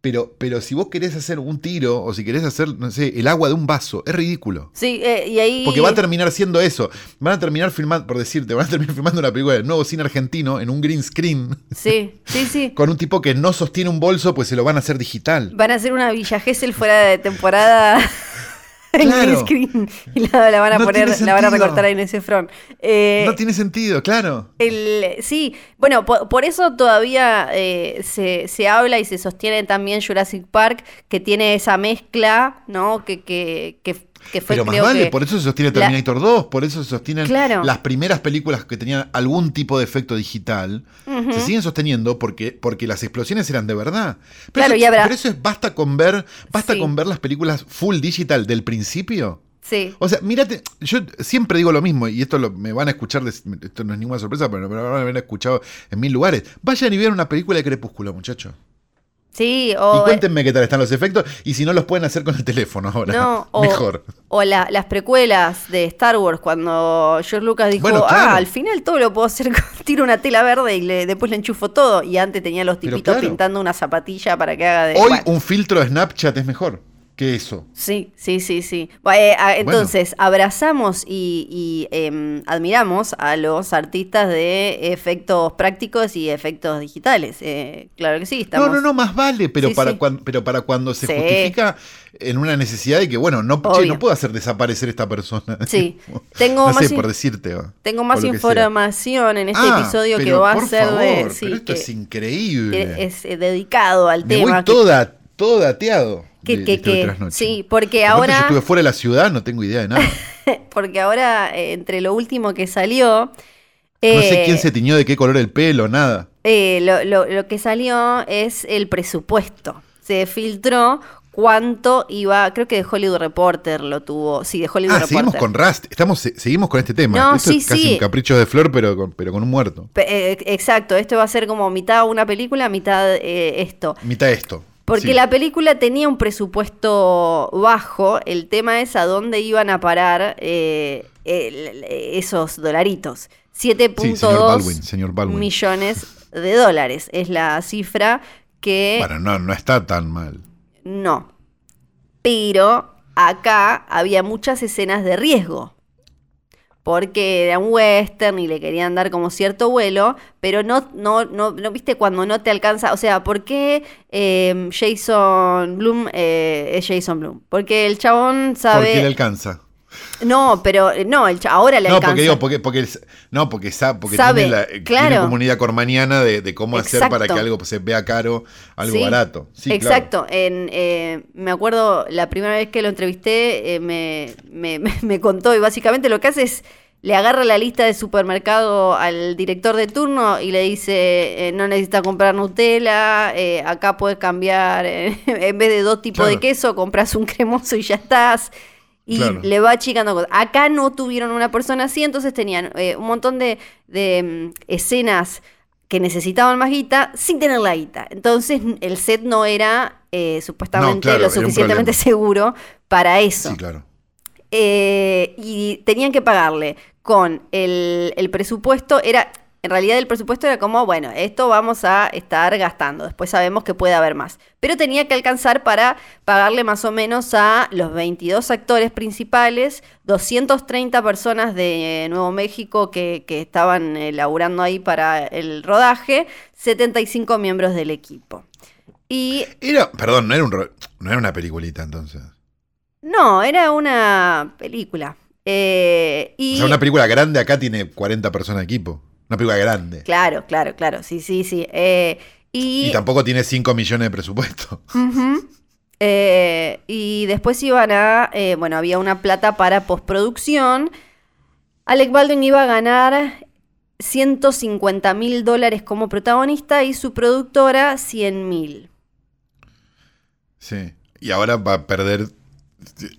Pero, pero si vos querés hacer un tiro o si querés hacer, no sé, el agua de un vaso, es ridículo. Sí, eh, y ahí. Porque va a terminar siendo eso. Van a terminar filmando, por decirte, van a terminar filmando una película del nuevo cine argentino en un green screen Sí, sí, sí. con un tipo que no sostiene un bolso, pues se lo van a hacer digital. Van a hacer una Villa Gesell fuera de temporada en Claro. screen y la, la van a No poner, tiene la van a sentido. recortar en ese front. Eh, No tiene sentido, claro. el, sí, bueno, por, por eso todavía eh, se, se habla y se sostiene también Jurassic Park, que tiene esa mezcla, ¿no? Que, que, que, que fue Pero más creo vale, que- por eso se sostiene la- Terminator 2, por eso se sostienen Claro. las primeras películas que tenían algún tipo de efecto digital. Se siguen sosteniendo porque, porque las explosiones eran de verdad. Pero, Claro, eso, y habrá- pero eso es basta con ver, basta Sí. con ver las películas full digital del principio. Sí. O sea, mírate, yo siempre digo lo mismo, y esto lo- me van a escuchar, de- esto no es ninguna sorpresa, pero me lo van a haber escuchado en mil lugares. Vayan y vean una película de Crepúsculo, muchachos. Sí, y cuéntenme qué tal están los efectos, y si no los pueden hacer con el teléfono ahora. No, o, Mejor. o la- las precuelas de Star Wars, cuando George Lucas dijo, Bueno, claro. ah, al final todo lo puedo hacer con tiro una tela verde y le, después le enchufo todo. Y antes tenía los tipitos claro. pintando una zapatilla para que haga de. Hoy Bueno, un filtro de Snapchat es mejor que eso. Sí, sí, sí, sí. Eh, entonces, abrazamos y, y, em, admiramos a los artistas de efectos prácticos y efectos digitales. Eh, claro que sí, estamos. No, no, no, más vale, pero, Sí, para, sí. cuan- pero para cuando se Sí. justifica en una necesidad de que, bueno, no, che, no puedo hacer desaparecer esta persona. Sí. Tengo no más sé, por decirte. o- Tengo más información en este Ah, episodio que va a ser de. favor, sí, pero esto que- es increíble. es eh, dedicado al Me tema. voy que- toda, todo dateado. Que- de- que- de este que- trasnoche. sí, porque Aparte, ahora- Yo estuve fuera de la ciudad, no tengo idea de nada. porque ahora, eh, entre lo último que salió. No sé eh, quién se tiñó de qué color el pelo, nada. Eh, lo, lo- lo que salió es el presupuesto. Se filtró cuánto iba, creo que de Hollywood Reporter lo tuvo, sí, de Hollywood Ah, Reporter. seguimos con Rust. Estamos, se- seguimos con este tema. No, Esto sí, es casi sí. un capricho de flor, pero con, pero con un muerto. Pe- eh, exacto, esto va a ser como mitad una película, mitad eh, esto. Mitad esto. Porque Sí. la película tenía un presupuesto bajo, el tema es a dónde iban a parar eh, el- esos dolaritos. Sí, señor 7.2 Baldwin, señor Baldwin. millones de dólares es la cifra que... Bueno, no, no está tan mal. No. Pero acá había muchas escenas de riesgo. Porque era un western y le querían dar como cierto vuelo, pero no, no, no, no viste cuando no te alcanza. O sea, ¿por qué eh, Jason Bloom eh, es Jason Bloom? Porque el chabón ¿Por sabe. qué le alcanza? No, pero eh, no, el ahora le No, alcanza. porque digo, porque, porque, el- no, porque, sa- porque Sabe, tiene, la, eh, claro. tiene comunidad cormaniana de, de cómo hacer para que algo se vea caro, algo Sí, barato. Sí, claro. Exacto. En, eh, me acuerdo la primera vez que lo entrevisté, eh, me, me- me- contó y básicamente lo que hace es le agarra la lista de supermercado al director de turno y le dice, eh, no necesitas comprar Nutella, eh, acá puedes cambiar, eh, en vez de dos tipos de queso, compras un cremoso y ya estás. Y Claro. le va achicando cosas. Acá no tuvieron una persona así, entonces tenían eh, un montón de, de, mm, escenas que necesitaban más guita sin tener la guita. Entonces el set no era eh, supuestamente claro, lo suficientemente seguro para eso. Sí, claro. Eh, y tenían que pagarle con el, el presupuesto, era, en realidad el presupuesto era como, bueno, esto vamos a estar gastando, después sabemos que puede haber más. Pero tenía que alcanzar para pagarle más o menos a los 22 actores principales, 230 personas de Nuevo México que, que estaban eh, laburando ahí para el rodaje, 75 miembros del equipo. Y Era, perdón, no era, un, no era una peliculita entonces. no, era una película. Eh, y O sea, una película grande acá tiene 40 personas de equipo. Una película grande. Claro, claro, claro, sí, sí, sí. Eh, y, Y tampoco tiene 5 millones de presupuesto. Eh, y después iban a, eh, bueno, había una plata para postproducción. Alec Baldwin iba a ganar 150 mil dólares como protagonista y su productora 100 mil. Sí. Y ahora va a perder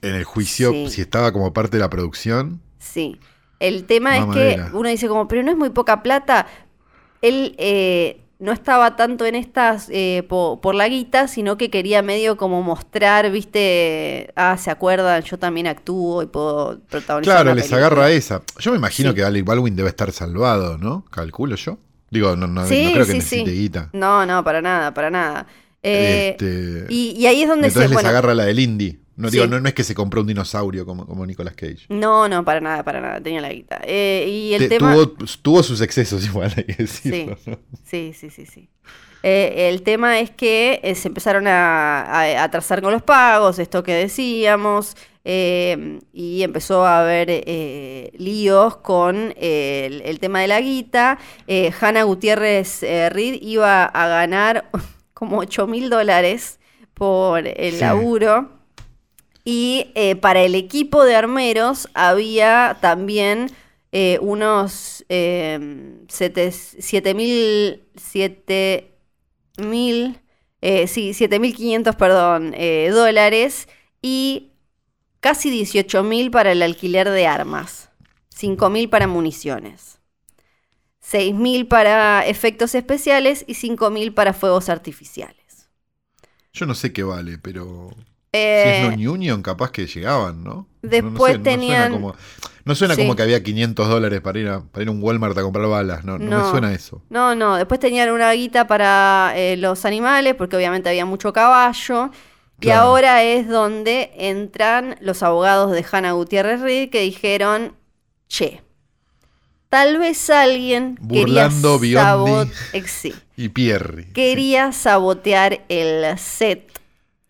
en el juicio Sí. si estaba como parte de la producción. Sí. El tema es que uno dice como, pero no es muy poca plata. Él, eh, no estaba tanto en estas eh, po- por la guita, sino que quería medio como mostrar, viste, ah, ¿se acuerdan? Yo también actúo y puedo protagonizar Claro, una les película". agarra esa. Yo me imagino Sí. que Alec Baldwin debe estar salvado, ¿no? Calculo yo. Digo, no, no, no Sí, creo que necesite guita. No, no, para nada, para nada. Eh, Este, y, y ahí es donde Entonces se... les bueno, agarra la del indie. No, Sí. digo, no, no es que se compró un dinosaurio como, como Nicolas Cage. No, no, para nada, para nada, tenía la guita. Eh, y el Te- tema... tuvo, tuvo sus excesos igual, hay que decirlo. ¿no? Sí, sí, sí, sí. Eh, el tema es que eh, se empezaron a, a- a atrasar con los pagos, esto que decíamos, y empezó a haber líos con el, el tema de la guita. Hanna Gutiérrez Reed iba a ganar como 8 mil dólares por el Sí. laburo. Y eh, para el equipo de armeros había también eh, unos eh, sete- siete mil, siete mil, eh, sí, 7.500, perdón, eh, dólares y casi 18.000 para el alquiler de armas, 5.000 para municiones, 6.000 para efectos especiales y 5.000 para fuegos artificiales. Yo no sé qué vale, pero si Eh, es non-union, capaz que llegaban, ¿no? No- no después no tenían- suena como, no suena Sí. como que había 500 dólares para ir, a, para ir a un Walmart a comprar balas. No, no me suena eso. No, no, después tenían una guita para eh, los animales, porque obviamente había mucho caballo. Y ahora es donde entran los abogados de Hanna Gutiérrez Reed que dijeron, che, tal vez alguien Burlando quería, sabot- sí, Y Pierre. quería sabotear el set.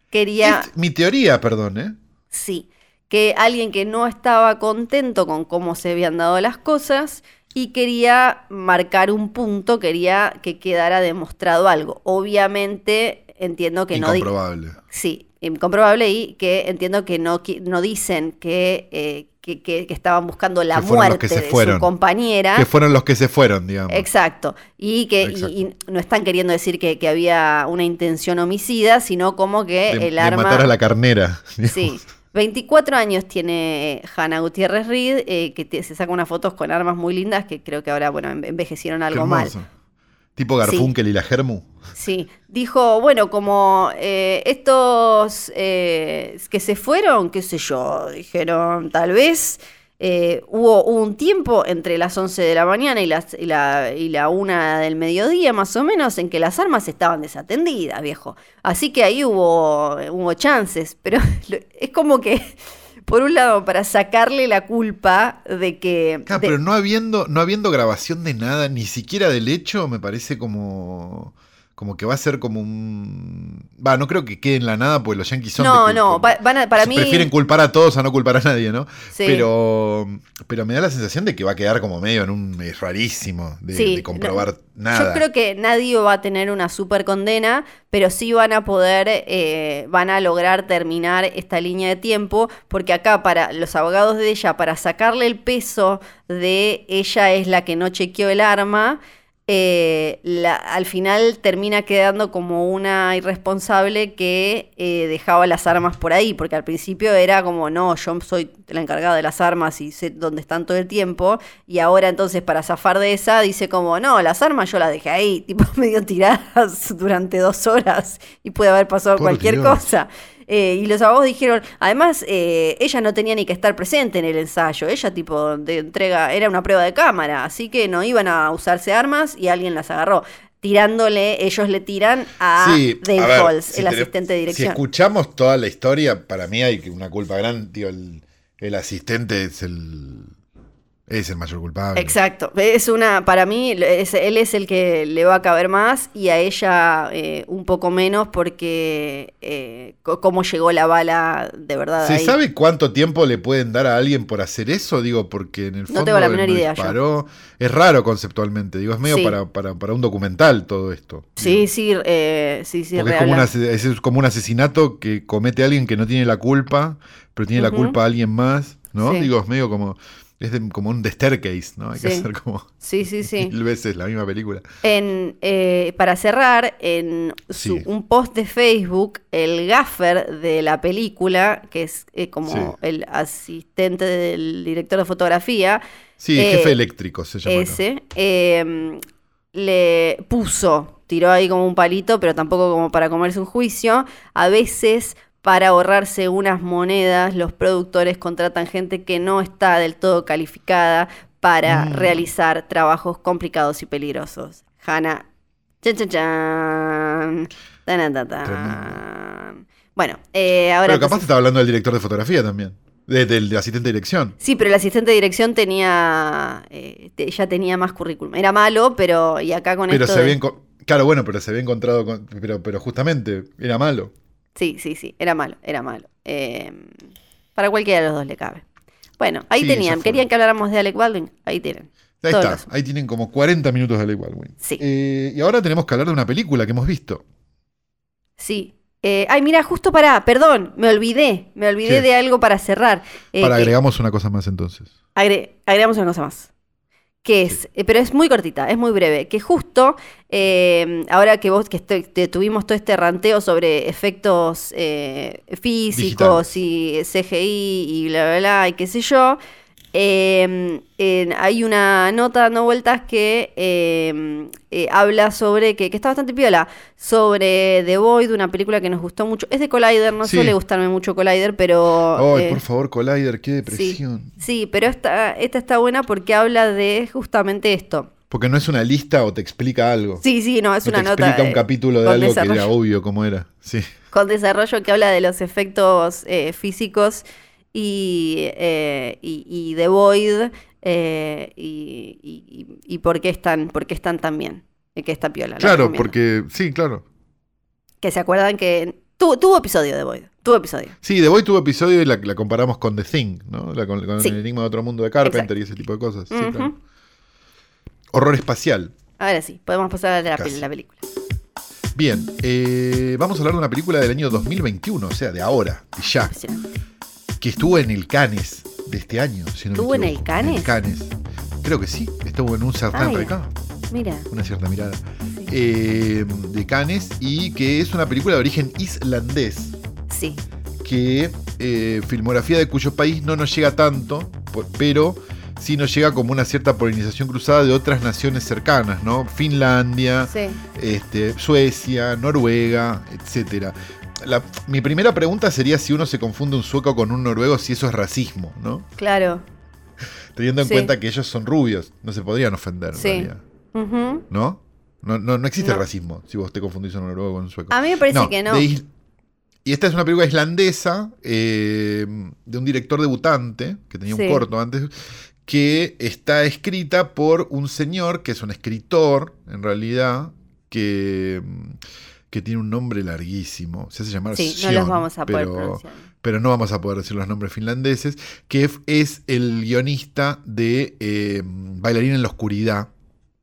Quería, Es mi teoría, perdón, ¿eh? sí, que alguien que no estaba contento con cómo se habían dado las cosas y quería marcar un punto, quería que quedara demostrado algo. Obviamente entiendo que no... Incomprobable. Sí, incomprobable y que entiendo que no, no dicen que, eh, que, que- que estaban buscando la muerte de fueron. su compañera. Que fueron los que se fueron, digamos. Exacto. Y que y- Exacto. y no están queriendo decir que, que había una intención homicida, sino como que de, el de arma. matar a la carnera. Sí. 24 años tiene Hanna Gutiérrez Reed, eh, que te- se saca unas fotos con armas muy lindas que creo que ahora, bueno, enve- envejecieron algo mal. Tipo Garfunkel y la Germu. Sí, dijo, bueno, como eh, estos eh, que se fueron, qué sé yo, dijeron, tal vez eh, hubo, un tiempo entre las 11 de la mañana y, las, y, la, y la 1 del mediodía, más o menos, en que las armas estaban desatendidas, viejo. Así que ahí hubo, hubo chances, pero es como que, por un lado, para sacarle la culpa de que... Claro, de- pero no habiendo, no habiendo grabación de nada, ni siquiera del hecho, me parece como. Como que va a ser como un. Va, no creo que quede en la nada, porque los yankees son. de no, cul- no, pa- van a- para se mí... Prefieren culpar a todos a no culpar a nadie, ¿no? Sí. Pero, pero me da la sensación de que va a quedar como medio en un. Es rarísimo de, Sí, de comprobar no, nada. Yo creo que nadie va a tener una super condena, pero sí van a poder, eh, van a lograr terminar esta línea de tiempo, porque acá para los abogados de ella, para sacarle el peso de ella es la que no chequeó el arma, eh, la- al final termina quedando como una irresponsable que eh, dejaba las armas por ahí, porque al principio era como, no, yo soy la encargada de las armas y sé dónde están todo el tiempo, y ahora entonces para zafar de esa dice como, no, las armas yo las dejé ahí, tipo medio tiradas durante dos horas y puede haber pasado Por cualquier Dios. cosa. Eh, y los abogados dijeron, además, eh, ella no tenía ni que estar presente en el ensayo, ella tipo de entrega, era una prueba de cámara, así que no iban a usarse armas y alguien las agarró. Tirándole, ellos le tiran a Sí, Dave a ver, Halls, si el te- asistente de Si dirección. escuchamos toda la historia, para mí hay una culpa grande. Tío, el, el asistente es el. Es el mayor culpable. Exacto, es una, para mí, es- él es el que le va a caber más y a ella eh, un poco menos porque eh, cómo llegó la bala de verdad ¿Se ahí. sabe cuánto tiempo le pueden dar a alguien por hacer eso? Digo, porque en el No fondo tengo la menor no idea yo. Es raro conceptualmente, digo, es medio Sí. para, para, para un documental todo esto. Sí, sí, eh, sí, sí, Porque es como, es como un asesinato que comete alguien que no tiene la culpa, pero tiene la culpa a alguien más, ¿no? Sí. Digo, es medio como. Es de- como un The Staircase, ¿no? Hay que hacer como Sí, sí, sí. mil veces la misma película. En, eh, para cerrar, en su- Sí. un post de Facebook, el gaffer de la película, que es eh, como Sí. el asistente del director de fotografía, Sí, Eh, jefe eléctrico se llama. ese, eh, le puso tiró ahí como un palito, pero tampoco como para comerse un juicio. A veces para ahorrarse unas monedas, los productores contratan gente que no está del todo calificada para Mm. realizar trabajos complicados y peligrosos. Hanna. Chan, chan, chan. Tan, tan, tan. Bueno, eh, ahora. Pero capaz te estaba hablando del director de fotografía también. de- del asistente de dirección. Sí, pero el asistente de dirección tenía. eh, te- ya tenía más currículum. Era malo, pero. Y acá con Pero esto. se de- había Claro, bueno, pero se había encontrado con. Pero, pero justamente, era malo. Sí, sí, sí. Era malo, era malo. Eh, para cualquiera de los dos le cabe. Bueno, ahí Sí, tenían. Querían que habláramos de Alec Baldwin. Ahí tienen. Ahí Todos está, ahí tienen como 40 minutos de Alec Baldwin. Sí. Eh, y ahora tenemos que hablar de una película que hemos visto. Sí. Eh, ay, mira, justo para. Perdón, me olvidé. Me olvidé ¿Qué? de algo para cerrar. Eh, Para agregamos una cosa más entonces. Agre- agregamos una cosa más. Que es, eh, pero es muy cortita, es muy breve. Que justo eh, ahora que vos que estoy- te tuvimos todo este ranteo sobre efectos eh, físicos y CGI y bla, bla, bla, y qué sé yo. Eh, en- hay una nota dando vueltas que eh, eh, habla sobre, que, que está bastante piola, sobre The Void, una película que nos gustó mucho. Es de Collider, no Sí. suele gustarme mucho Collider, pero... Ay, eh, por favor, Collider, qué depresión. Sí, pero esta, esta está buena porque habla de justamente esto. Porque no es una lista o te explica algo. Sí, sí, no, es No una te nota explica un eh, capítulo de algo que desarrollo. era obvio cómo era. Sí. con desarrollo que habla de los efectos físicos y, eh, y, y de Void eh, y, y- y- y por qué están, por qué están tan bien. Y que está piola. la Claro, porque. Sí, claro. Que se acuerdan que tuvo, tuvo episodio de Void. Tuvo episodio. Sí, The Boy tuvo episodio y la, la comparamos con The Thing, ¿no? La- con, con Sí. el enigma de otro mundo de Carpenter Exacto. y ese tipo de cosas. Sí, Ujú. claro. Horror espacial. Ahora sí, podemos pasar a la, pel- la película. Bien, eh, vamos a hablar de una película del año 2021, o sea, de ahora, de ya. Que estuvo en el Cannes de este año. Si no me ¿Estuvo en el? En Cannes. Creo que sí, estuvo en un certamen Ay. recado, Mira. una cierta mirada. eh, de Cannes y que es una película de origen islandés. Sí. que eh, filmografía de cuyo país no nos llega tanto, pero sí nos llega como una cierta polinización cruzada de otras naciones cercanas, ¿no? Finlandia, Sí. este, Suecia, Noruega, etcétera. La- mi primera pregunta sería si uno se confunde un sueco con un noruego, si eso es racismo, ¿no? Claro. Teniendo en Sí. cuenta que ellos son rubios, no se podrían ofender, en Sí. realidad, Ujú. ¿no? No, no, no existe No. racismo si vos te confundís un noruego con un sueco. A mí me parece que no. y esta es una película islandesa eh, de un director debutante, que tenía Sí. un corto antes, que está escrita por un señor que es un escritor, en realidad, que, mm, que tiene un nombre larguísimo. Se hace llamar Sí, no los vamos a poder pero, pronunciar. pero no vamos a poder decir los nombres finlandeses, que es el guionista de eh, Bailarina en la Oscuridad,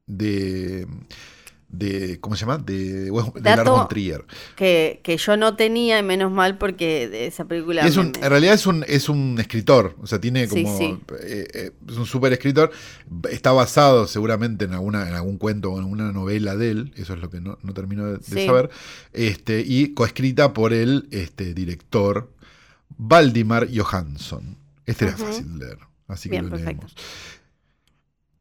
de, de ¿cómo se llama? De, de Lars Dato- von Trier. Que, que yo no tenía, y menos mal, porque de esa película. Es un, me- en realidad es un, es un escritor, o sea, tiene como. sí. eh, eh, es un súper escritor. Está basado seguramente en, alguna, en algún cuento o en alguna novela de él, eso es lo que no, no termino de, saber. Este, y coescrita por el este, director Valdimar Johansson. Este era fácil de leer, así Bien, que lo perfecto. leemos.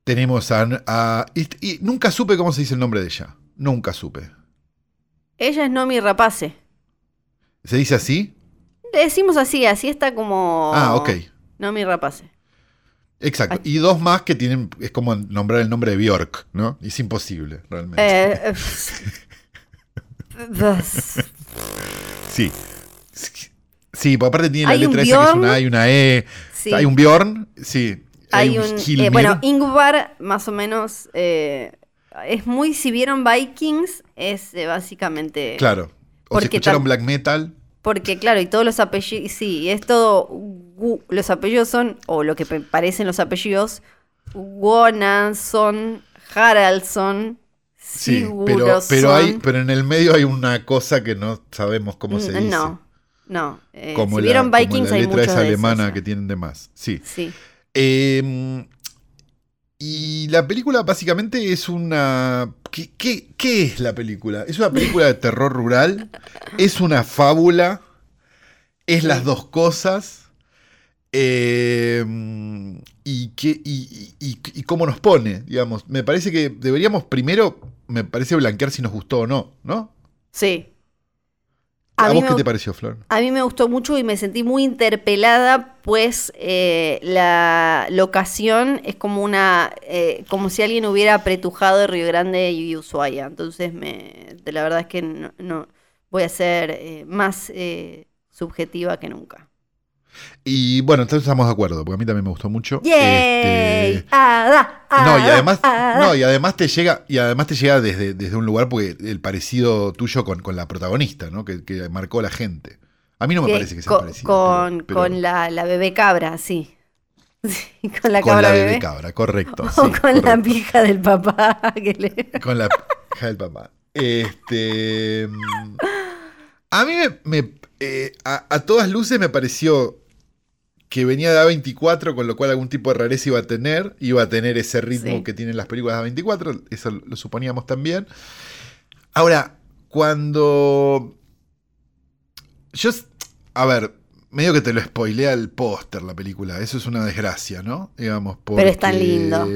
Tenemos a. a- y, y nunca supe cómo se dice el nombre de ella. Nunca supe. Ella es Nomi Rapace. ¿Se dice así? Decimos así, así está como. Ah, ok. Nomi Rapace. Exacto. Y dos más que tienen, es como nombrar el nombre de Bjork, ¿no? Es imposible, realmente. Eh, eh, Sí. Sí, porque aparte tiene la letra esa que es una A y una E. sí. Hay un Bjorn, sí. Hay un. eh, bueno, Ingvar, más o menos. eh, es muy. Si vieron Vikings, es eh, básicamente. Claro. O si escucharon black metal, Porque, claro, y todos los apellidos. Sí, es todo. Los apellidos son. O lo que parecen los apellidos. Wonansson, Haraldsson. sí. Pero, pero, hay, pero en el medio hay una cosa que no sabemos cómo se Mm, dice. No, no. Como, si la, vieron como Vikings, la hay letra esa de alemana esos, que tienen de más. Sí. Sí. Eh, y la película básicamente es una... ¿Qué, qué, qué es la película? ¿Es una película de terror rural? ¿Es una fábula? ¿Es las dos cosas? Eh, y, qué, y, y- y- y cómo nos pone, digamos. Me parece que deberíamos primero me parece blanquear si nos gustó o no, ¿no? Sí. ¿A, mí vos qué te pareció, Flor? A mí me gustó mucho y me sentí muy interpelada, pues eh, la locación es como una, eh, como si alguien hubiera apretujado Río Grande y Ushuaia. Entonces, me, de la verdad es que no, no- voy a ser eh, más eh, subjetiva que nunca. Y bueno, entonces estamos de acuerdo, porque a mí también me gustó mucho. ¡Yay! Este, ¡Ada! No, y además, ¡Ada! no, y además te llega, y además te llega desde, desde un lugar porque el parecido tuyo con, con la protagonista, ¿no? Que, que marcó la gente. A mí no me Que parece que sea con, parecido. con, pero- pero- con la, la bebé cabra, sí. Sí, con la con cabra la bebé. bebé cabra, correcto. o sí, con la pija del papá. que le- Con la hija del papá. Este. mm, A mí me. me, eh, a, a todas luces me pareció que venía de A24, con lo cual algún tipo de rareza iba a tener. Iba a tener ese ritmo Sí. que tienen las películas de A24. Eso lo suponíamos también. Ahora, cuando. Yo. A ver. Medio que te lo spoilea el póster, la película. Eso es una desgracia, ¿no? Digamos, Pero es tan porque- lindo.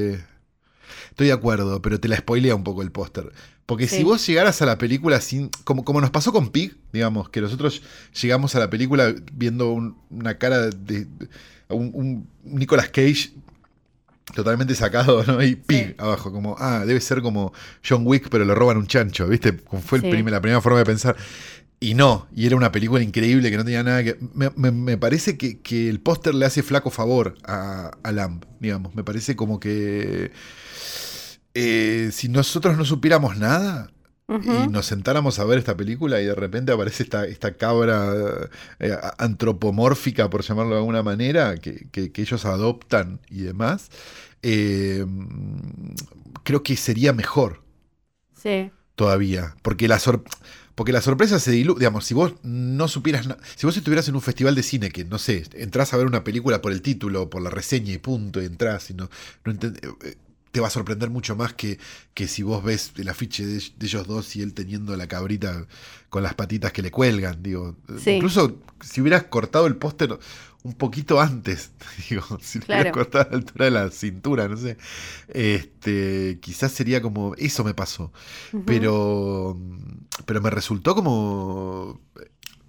Estoy de acuerdo, pero te la spoilea un poco el póster. Porque si vos llegaras a la película sin. Como, como nos pasó con Pig, digamos, que nosotros llegamos a la película viendo un- una cara de. de- un, un Nicolas Cage totalmente sacado, ¿no? Y Pig Sí. abajo, como, ah, debe ser como John Wick, pero le roban un chancho, ¿viste? Fue el Sí. primer- la primera forma de pensar. Y no, y era una película increíble que no tenía nada que. Me, me- me parece que, que el póster le hace flaco favor a, a Lamb, digamos. Me parece como que. Eh, si nosotros no supiéramos nada y nos sentáramos a ver esta película y de repente aparece esta, esta cabra eh, antropomórfica, por llamarlo de alguna manera, que, que- que ellos adoptan y demás, eh, creo que sería mejor Sí. todavía. Porque la, sor- porque la sorpresa se diluye. Digamos, si vos no supieras. Si vos estuvieras en un festival de cine que, no sé, entrás a ver una película por el título, por la reseña y punto, y entrás y no. no te va a sorprender mucho más que, que si vos ves el afiche de, de ellos dos y él teniendo la cabrita con las patitas que le cuelgan. Digo, Sí. incluso si hubieras cortado el póster un poquito antes, digo, si lo hubieras Claro. cortado a la altura de la cintura, no sé. Este, quizás sería como. Eso me pasó pero pero me resultó como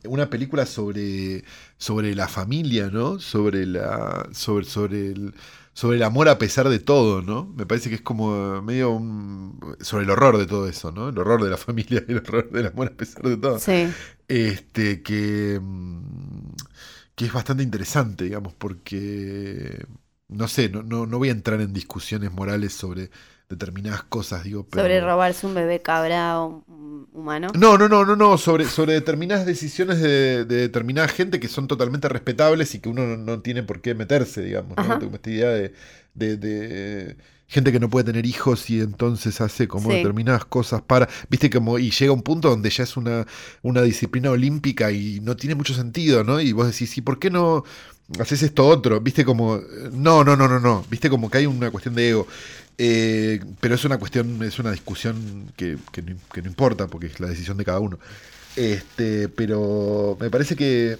una película sobre sobre la familia no sobre la sobre sobre el sobre el amor a pesar de todo no me parece que es como medio un- sobre el horror de todo eso no el horror de la familia y el horror del amor a pesar de todo. Sí. este que mm, que es bastante interesante digamos porque no sé no, no, no voy a entrar en discusiones morales sobre determinadas cosas digo pero Sobre robarse un bebé cabra o humano. no, no, no, no, no, sobre, sobre determinadas decisiones de, de determinada gente que son totalmente respetables y que uno no, no tiene por qué meterse, digamos, ¿no? Como esta idea de, de- de gente que no puede tener hijos y entonces hace como Sí. determinadas cosas para, viste, como, y llega un punto donde ya es una, una disciplina olímpica y no tiene mucho sentido, ¿no? Y vos decís, ¿y por qué no haces esto otro? Viste como, no, no, no, no, no, viste como que hay una cuestión de ego. Eh, pero es una cuestión, es una discusión que, que no, que no importa, porque es la decisión de cada uno. Este, pero me parece que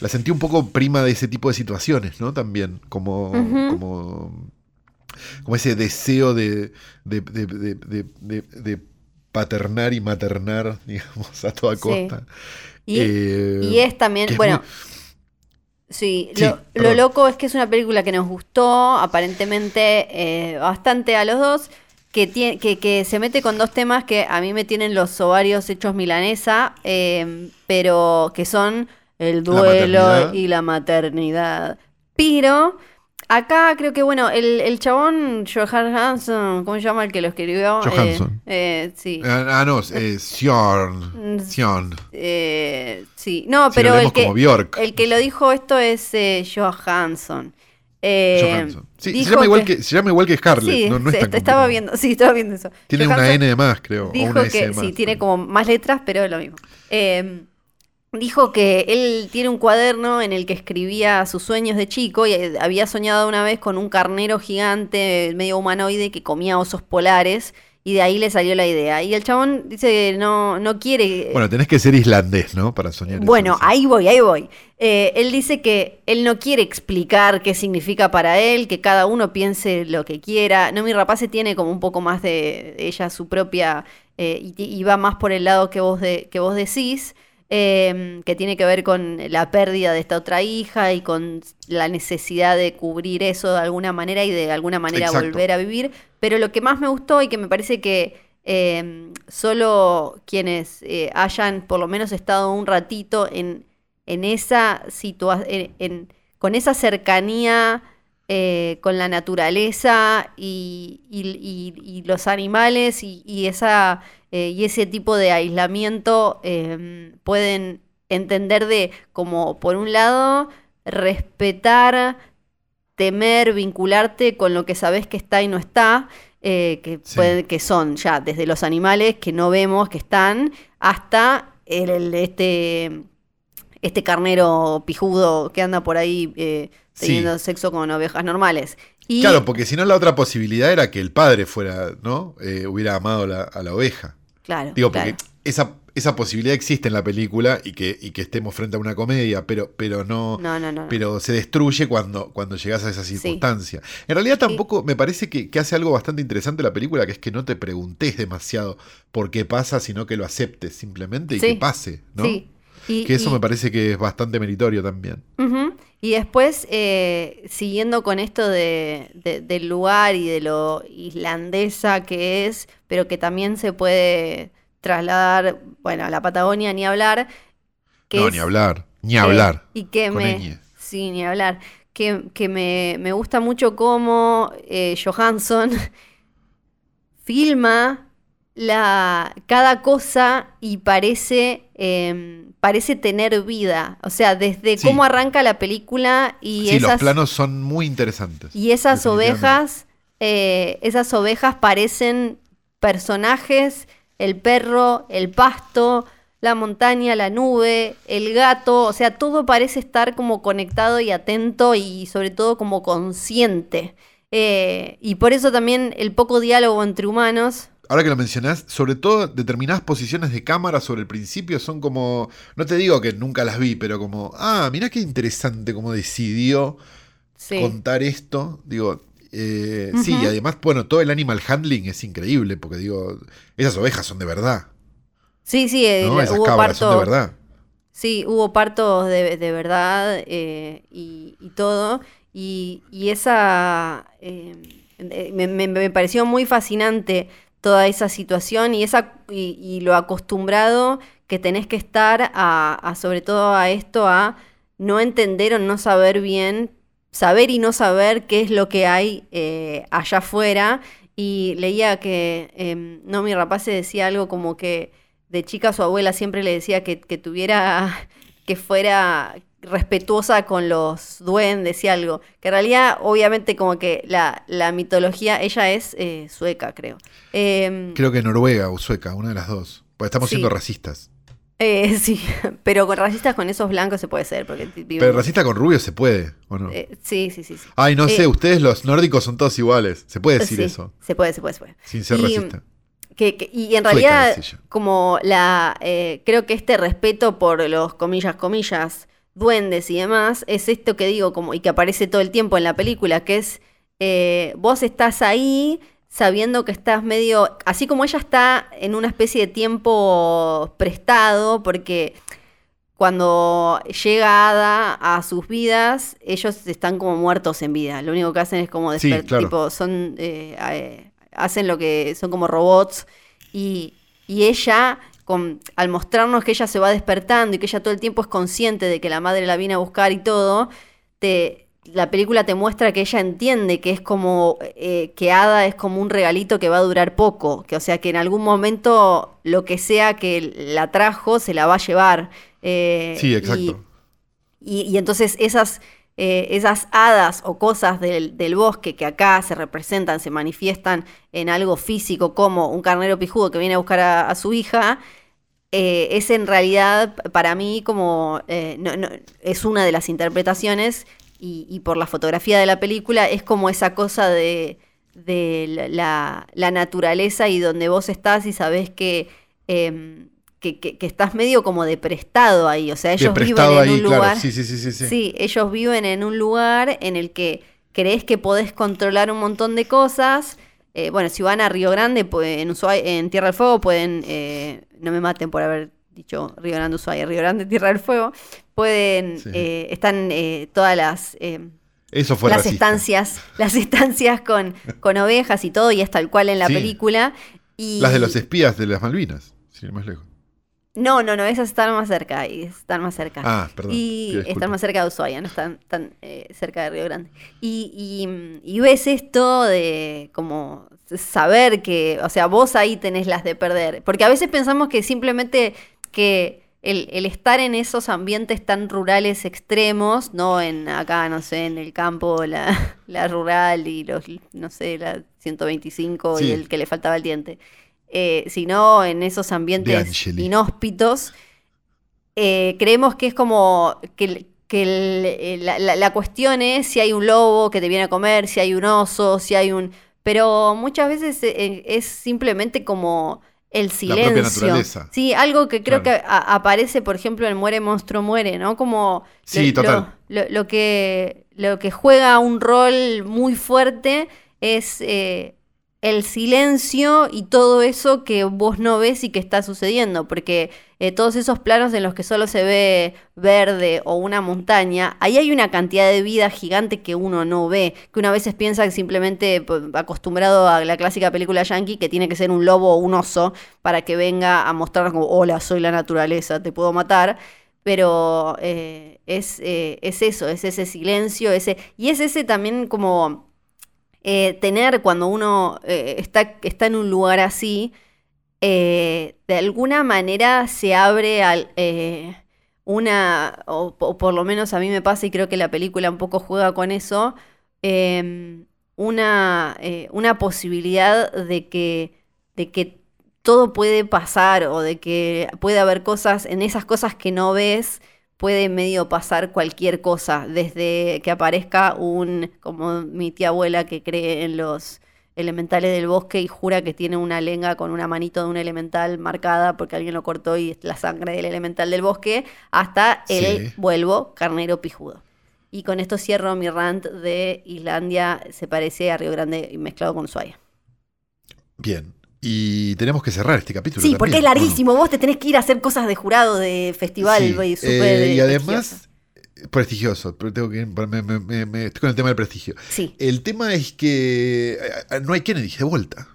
la sentí un poco prima de ese tipo de situaciones, ¿no? También, como, Ujú. como, como ese deseo de, de, de- de- de- de- de paternar y maternar, digamos, a toda Sí. costa. Y, Eh, y es también, es bueno, muy- sí, Sí, lo, loco es que es una película que nos gustó, aparentemente eh, bastante a los dos, que, tiene, que, que se mete con dos temas que a mí me tienen los ovarios hechos milanesa, eh, pero que son el duelo y la maternidad. Pero acá creo que, bueno, el, el chabón Johan Hanson, ¿cómo se llama el que lo escribió? Eh, Johansson. eh, sí. Ah, ah, no, eh, Sion. Mm, Sion. Eh, sí, no, Si pero el que, el que lo dijo esto es eh, Johansson. Eh, Johansson. Sí, se llama, igual que, se llama igual que Scarlett. Sí, no, no es tan estaba viendo, sí, estaba viendo eso. Tiene una N de más, creo. o Dijo una S que de más, sí, tiene como más letras, pero es lo mismo. Eh, dijo que él tiene un cuaderno en el que escribía sus sueños de chico y eh, había soñado una vez con un carnero gigante, medio humanoide, que comía osos polares. Y de ahí le salió la idea. Y el chabón dice que no, no quiere. Bueno, tenés que ser islandés, ¿no? Para soñar Bueno, ahí voy, ahí voy. Eh, él dice que él no quiere explicar qué significa para él, que cada uno piense lo que quiera. No, mi rapace tiene como un poco más de ella su propia y, y, va más por el lado que vos, de, que vos decís. Em, que tiene que ver con la pérdida de esta otra hija y con la necesidad de cubrir eso de alguna manera y de alguna manera volver a vivir. Pero lo que más me gustó y que me parece que em, solo quienes eh, hayan por lo menos estado un ratito en, en esa situación, con esa cercanía eh, con la naturaleza y, los animales y, esa, eh, y ese tipo de aislamiento em, pueden entender de como, por un lado, respetar, temer, vincularte con lo que sabes que está y no está, eh, que, que son ya desde los animales que no vemos que están, hasta el, este, este carnero pijudo que anda por ahí teniendo sexo con ovejas normales. Claro, porque si no la otra posibilidad era que el padre fuera, ¿no? Eh, hubiera amado a la oveja. Claro. Digo, porque esa, esa posibilidad existe en la película y que, y que estemos frente a una comedia, pero, pero no, no, no, no pero se destruye cuando, cuando llegas a esa circunstancia. En realidad tampoco me parece que, que, hace algo bastante interesante la película, que es que no te preguntes demasiado por qué pasa, sino que lo aceptes simplemente y que pase, ¿no? Sí que eso me parece que es bastante meritorio también. Y después, eh, siguiendo con esto de, del lugar y de lo islandesa que es, pero que también se puede trasladar, bueno, a la Patagonia ni hablar. no, ni hablar, ni hablar. Y que me... Sí, ni hablar. Que, que me, me, gusta mucho cómo eh, Johansson filma la, cada cosa y parece, em, parece tener vida. O sea, desde cómo arranca la película y sí, los planos son muy interesantes. Y esas ovejas, eh, esas ovejas parecen personajes, el perro, el pasto, la montaña, la nube, el gato, o sea, todo parece estar como conectado y atento y sobre todo como consciente. Eh, y por eso también el poco diálogo entre humanos ahora que lo mencionás, sobre todo determinadas posiciones de cámara sobre el principio son como, no te digo que nunca las vi, pero como, ah, mirá qué interesante cómo decidió contar esto. Digo, eh, sí, y además, bueno, todo el animal handling es increíble, porque digo, esas ovejas son de verdad. Sí, sí, eh, hubo partos. Son de verdad. Sí, hubo partos de, verdad eh, y, todo. Y, esa me, me, pareció muy fascinante toda esa situación y, esa, y, lo acostumbrado que tenés que estar a, sobre todo a esto, a no entender o no saber bien, saber y no saber qué es lo que hay eh, allá afuera. Y leía que eh, no, mi rapaz se decía algo como que de chica su abuela siempre le decía que tuviera, que fuera, respetuosa con los duendes y algo. Que en realidad, obviamente, como que la, la mitología, ella es eh, sueca, creo. Em, creo que noruega o sueca, una de las dos. Porque estamos siendo racistas. Eh, sí, pero con racistas con esos blancos se puede ser. Porque pero racista con rubios se puede, ¿o no? Eh, sí, sí, sí, Ay, no sé, ustedes los nórdicos son todos iguales. Se puede decir eso. Se puede, se puede, se puede. Sin ser racista. y en realidad, como la. creo que este respeto por los comillas, comillas, duendes y demás, es esto que digo como, y que aparece todo el tiempo en la película, que es eh, vos estás ahí sabiendo que estás medio, así como ella está en una especie de tiempo prestado, porque cuando llega Ada a sus vidas, ellos están como muertos en vida. Lo único que hacen es como despertar, tipo, son, eh, eh, hacen lo que, son como robots y, y ella al mostrarnos que ella se va despertando y que ella todo el tiempo es consciente de que la madre la viene a buscar y todo, te, la película te muestra que ella entiende que es como eh, que Ada es como un regalito que va a durar poco, que o sea que en algún momento lo que sea que la trajo se la va a llevar. Eh, sí, exacto. Y, entonces esas, eh, esas hadas o cosas del, bosque que acá se representan, se manifiestan en algo físico como un carnero pijudo que viene a buscar a su hija, eh, es en realidad para mí como, eh, es una de las interpretaciones y, por la fotografía de la película es como esa cosa de, la, naturaleza y donde vos estás y sabés em, que, que, estás medio como de prestado ahí, o sea, ellos viven en un lugar... Sí, sí, sí, sí, ellos viven en un lugar en el que crees que podés controlar un montón de cosas eh, bueno, si van a Río Grande, en, Ushuaia- en Tierra del Fuego, pueden, eh, no me maten por haber dicho Río Grande, Ushuaia, Río Grande, Tierra del Fuego, pueden, Sí. eh, están eh, todas las... eh, Eso fue las racista. estancias, las estancias con, con ovejas y todo, y es tal cual en la Sí. película. Y... Las de los espías de las Malvinas, sin ir más lejos. No, no, no, esas están más cerca, y están más cerca. Ah, perdón. Y están más cerca de Ushuaia, no están tan eh, cerca de Río Grande. Y, y- y ves esto de como saber que, o sea, vos ahí tenés las de perder. Porque a veces pensamos que simplemente que el, el estar en esos ambientes tan rurales extremos, no en acá, no sé, en el campo, la, la rural y los, no sé, la 125 Sí. y el que le faltaba el diente. Eh, sino en esos ambientes inhóspitos, eh, creemos que es como que, el- que el- eh, la, la- la cuestión es si hay un lobo que te viene a comer, si hay un oso, si hay un... Pero muchas veces es simplemente como el propia silencio. naturaleza. Sí, algo que creo Claro. que aparece, por ejemplo, en Muere Monstruo Muere, ¿no? Como Sí, lo, total. Lo, lo que, lo que juega un rol muy fuerte es eh, el silencio y todo eso que vos no ves y que está sucediendo, porque eh, todos esos planos en los que solo se ve verde o una montaña, ahí hay una cantidad de vida gigante que uno no ve, que una veces piensa que simplemente pues, acostumbrado a la clásica película yankee que tiene que ser un lobo o un oso para que venga a mostrarnos como, hola, soy la naturaleza, te puedo matar. Pero eh, es, eh, es eso, es ese silencio, ese, y es ese también como eh, tener cuando uno eh, está, está en un lugar así, eh, de alguna manera se abre una, o, o por lo menos a mí me pasa y creo que la película un poco juega con eso, eh, una, una posibilidad de que, de que todo puede pasar o de que puede haber cosas, en esas cosas que no ves, puede medio pasar cualquier cosa, desde que aparezca un, como mi tía abuela que cree en los elementales del bosque y jura que tiene una lenga con una manito de un elemental marcada porque alguien lo cortó y es la sangre del elemental del bosque, hasta el Sí. vuelvo carnero pijudo. Y con esto cierro mi rant de Islandia, se parece a Río Grande mezclado con Ushuaia. Bien. Y tenemos que cerrar este capítulo. Sí, porque es larguísimo. Vos te tenés que ir a hacer cosas de jurado, de festival Sí, y eh, y además, prestigioso. Pero tengo que, me- me- me- me- estoy con el tema del prestigio. Sí. El tema es que eh, no hay Kennedy de vuelta.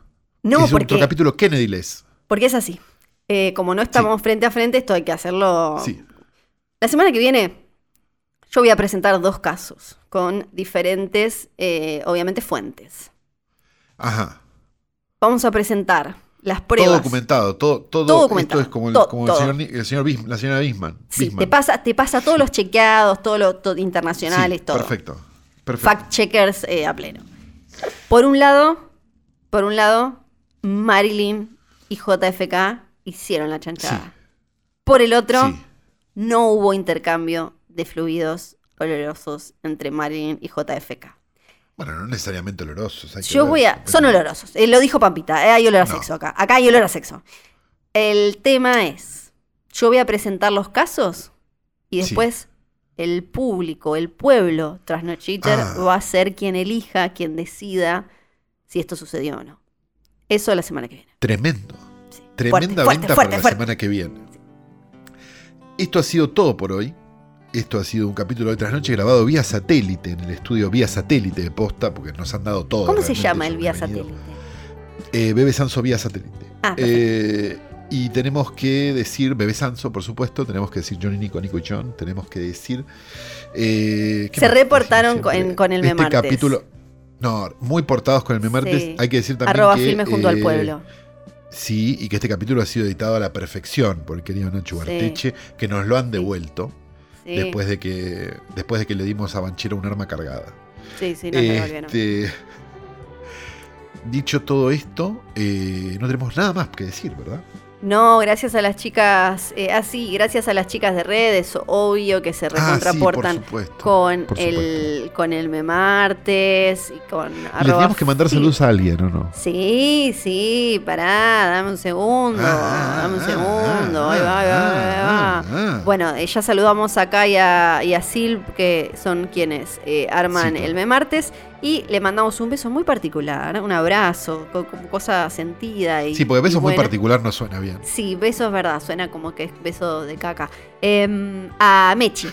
No, es porque, otro capítulo Kennedy-less. porque es así. Eh, como no estamos frente a frente, esto hay que hacerlo. Sí. La semana que viene, yo voy a presentar dos casos con diferentes, eh, obviamente, fuentes. Ajá. Vamos a presentar las Todo pruebas. documentado. Todo, todo, Todo documentado, Esto es como, el, todo, como todo. El, señor, el la señora Bisman. Sí, Bisman. te pasa, te pasa todos los chequeados, todos los internacionales, Sí, todo. Perfecto. Perfecto. fact checkers eh, a pleno. Por un lado, por un lado, Marilyn y JFK hicieron la chanchada. Sí. Por el otro, Sí. no hubo intercambio de fluidos olorosos entre Marilyn y JFK. Bueno, no necesariamente olorosos. hay Yo voy a. Son olorosos. eh, lo dijo Pampita. eh, hay olor a No. sexo acá. Acá hay olor a sexo. El tema es. Yo voy a presentar los casos y Sí. después el público, el pueblo trasnochiter Ah. va a ser quien elija, quien decida si esto sucedió o no. Eso la semana que viene. Tremendo. Sí. Tremenda Fuerte, venta fuerte, para la fuerte. semana que viene. Esto ha sido todo por hoy. Esto ha sido un capítulo de otras noches grabado vía satélite en el estudio vía satélite de posta, porque nos han dado todo. ¿Cómo se llama el vía satélite? Eh, Bebe Sanso vía satélite. Ah. Eh, y tenemos que decir Bebe Sanso, por supuesto. Tenemos que decir Johnny, Nico, Nico y John. Tenemos que decir. eh, ¿qué Se reportaron con- con el este Memartes. capítulo. No, muy portados con el Memartes. Sí. Hay que decir también. Arroba que, filme junto al eh, pueblo. Sí, y que este capítulo ha sido editado a la perfección por el querido Nacho Sí. Barteche, que nos lo han devuelto Sí, después, de que, después de que le dimos a Banchero un arma cargada. sí, sí, no. Este, dicho todo esto, eh, no tenemos nada más que decir, ¿verdad? No, gracias a las chicas, eh, así, gracias a las chicas de redes, obvio que se Ah, sí, recontraportan supuesto, con el con el Memartes y con Le arroba teníamos que mandar saludos a alguien, ¿o no? Sí, sí, pará, dame un segundo, Ah, dame un ah, segundo, ah, ahí va, ahí va, ahí va. ah, ah. Bueno, eh, ya saludamos acá y a, y a Sil, que son quienes eh, arman Sí, el Memartes, y le mandamos un beso muy particular, un abrazo, co- como cosa sentida. Y, Sí, porque beso muy particular no suena bien. Sí, beso es verdad, suena como que es beso de caca. Em, a Mechi.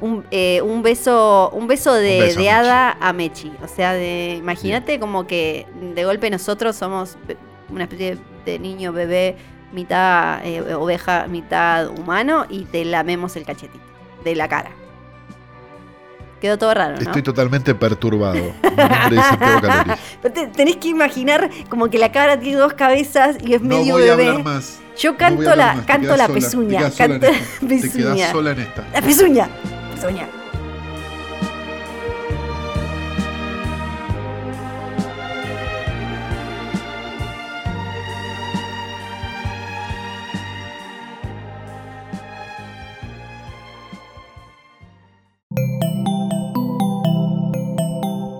Un, eh, un beso un beso de, Un beso a de hada a Mechi. O sea, de imagínate como que de golpe nosotros somos una especie de niño bebé, mitad eh, oveja, mitad humano, y te lamemos el cachetito de la cara. Quedó todo raro, ¿no? Estoy totalmente perturbado. Mi nombre es Santiago Calori. Pero te- tenés que imaginar como que la cara tiene dos cabezas y es No medio voy a bebé. hablar más. Yo No voy canto a hablar la, más, canto la sola, pezuña, quedás sola canto en la esta. Te quedás sola en esta. La pezuña, pezuña.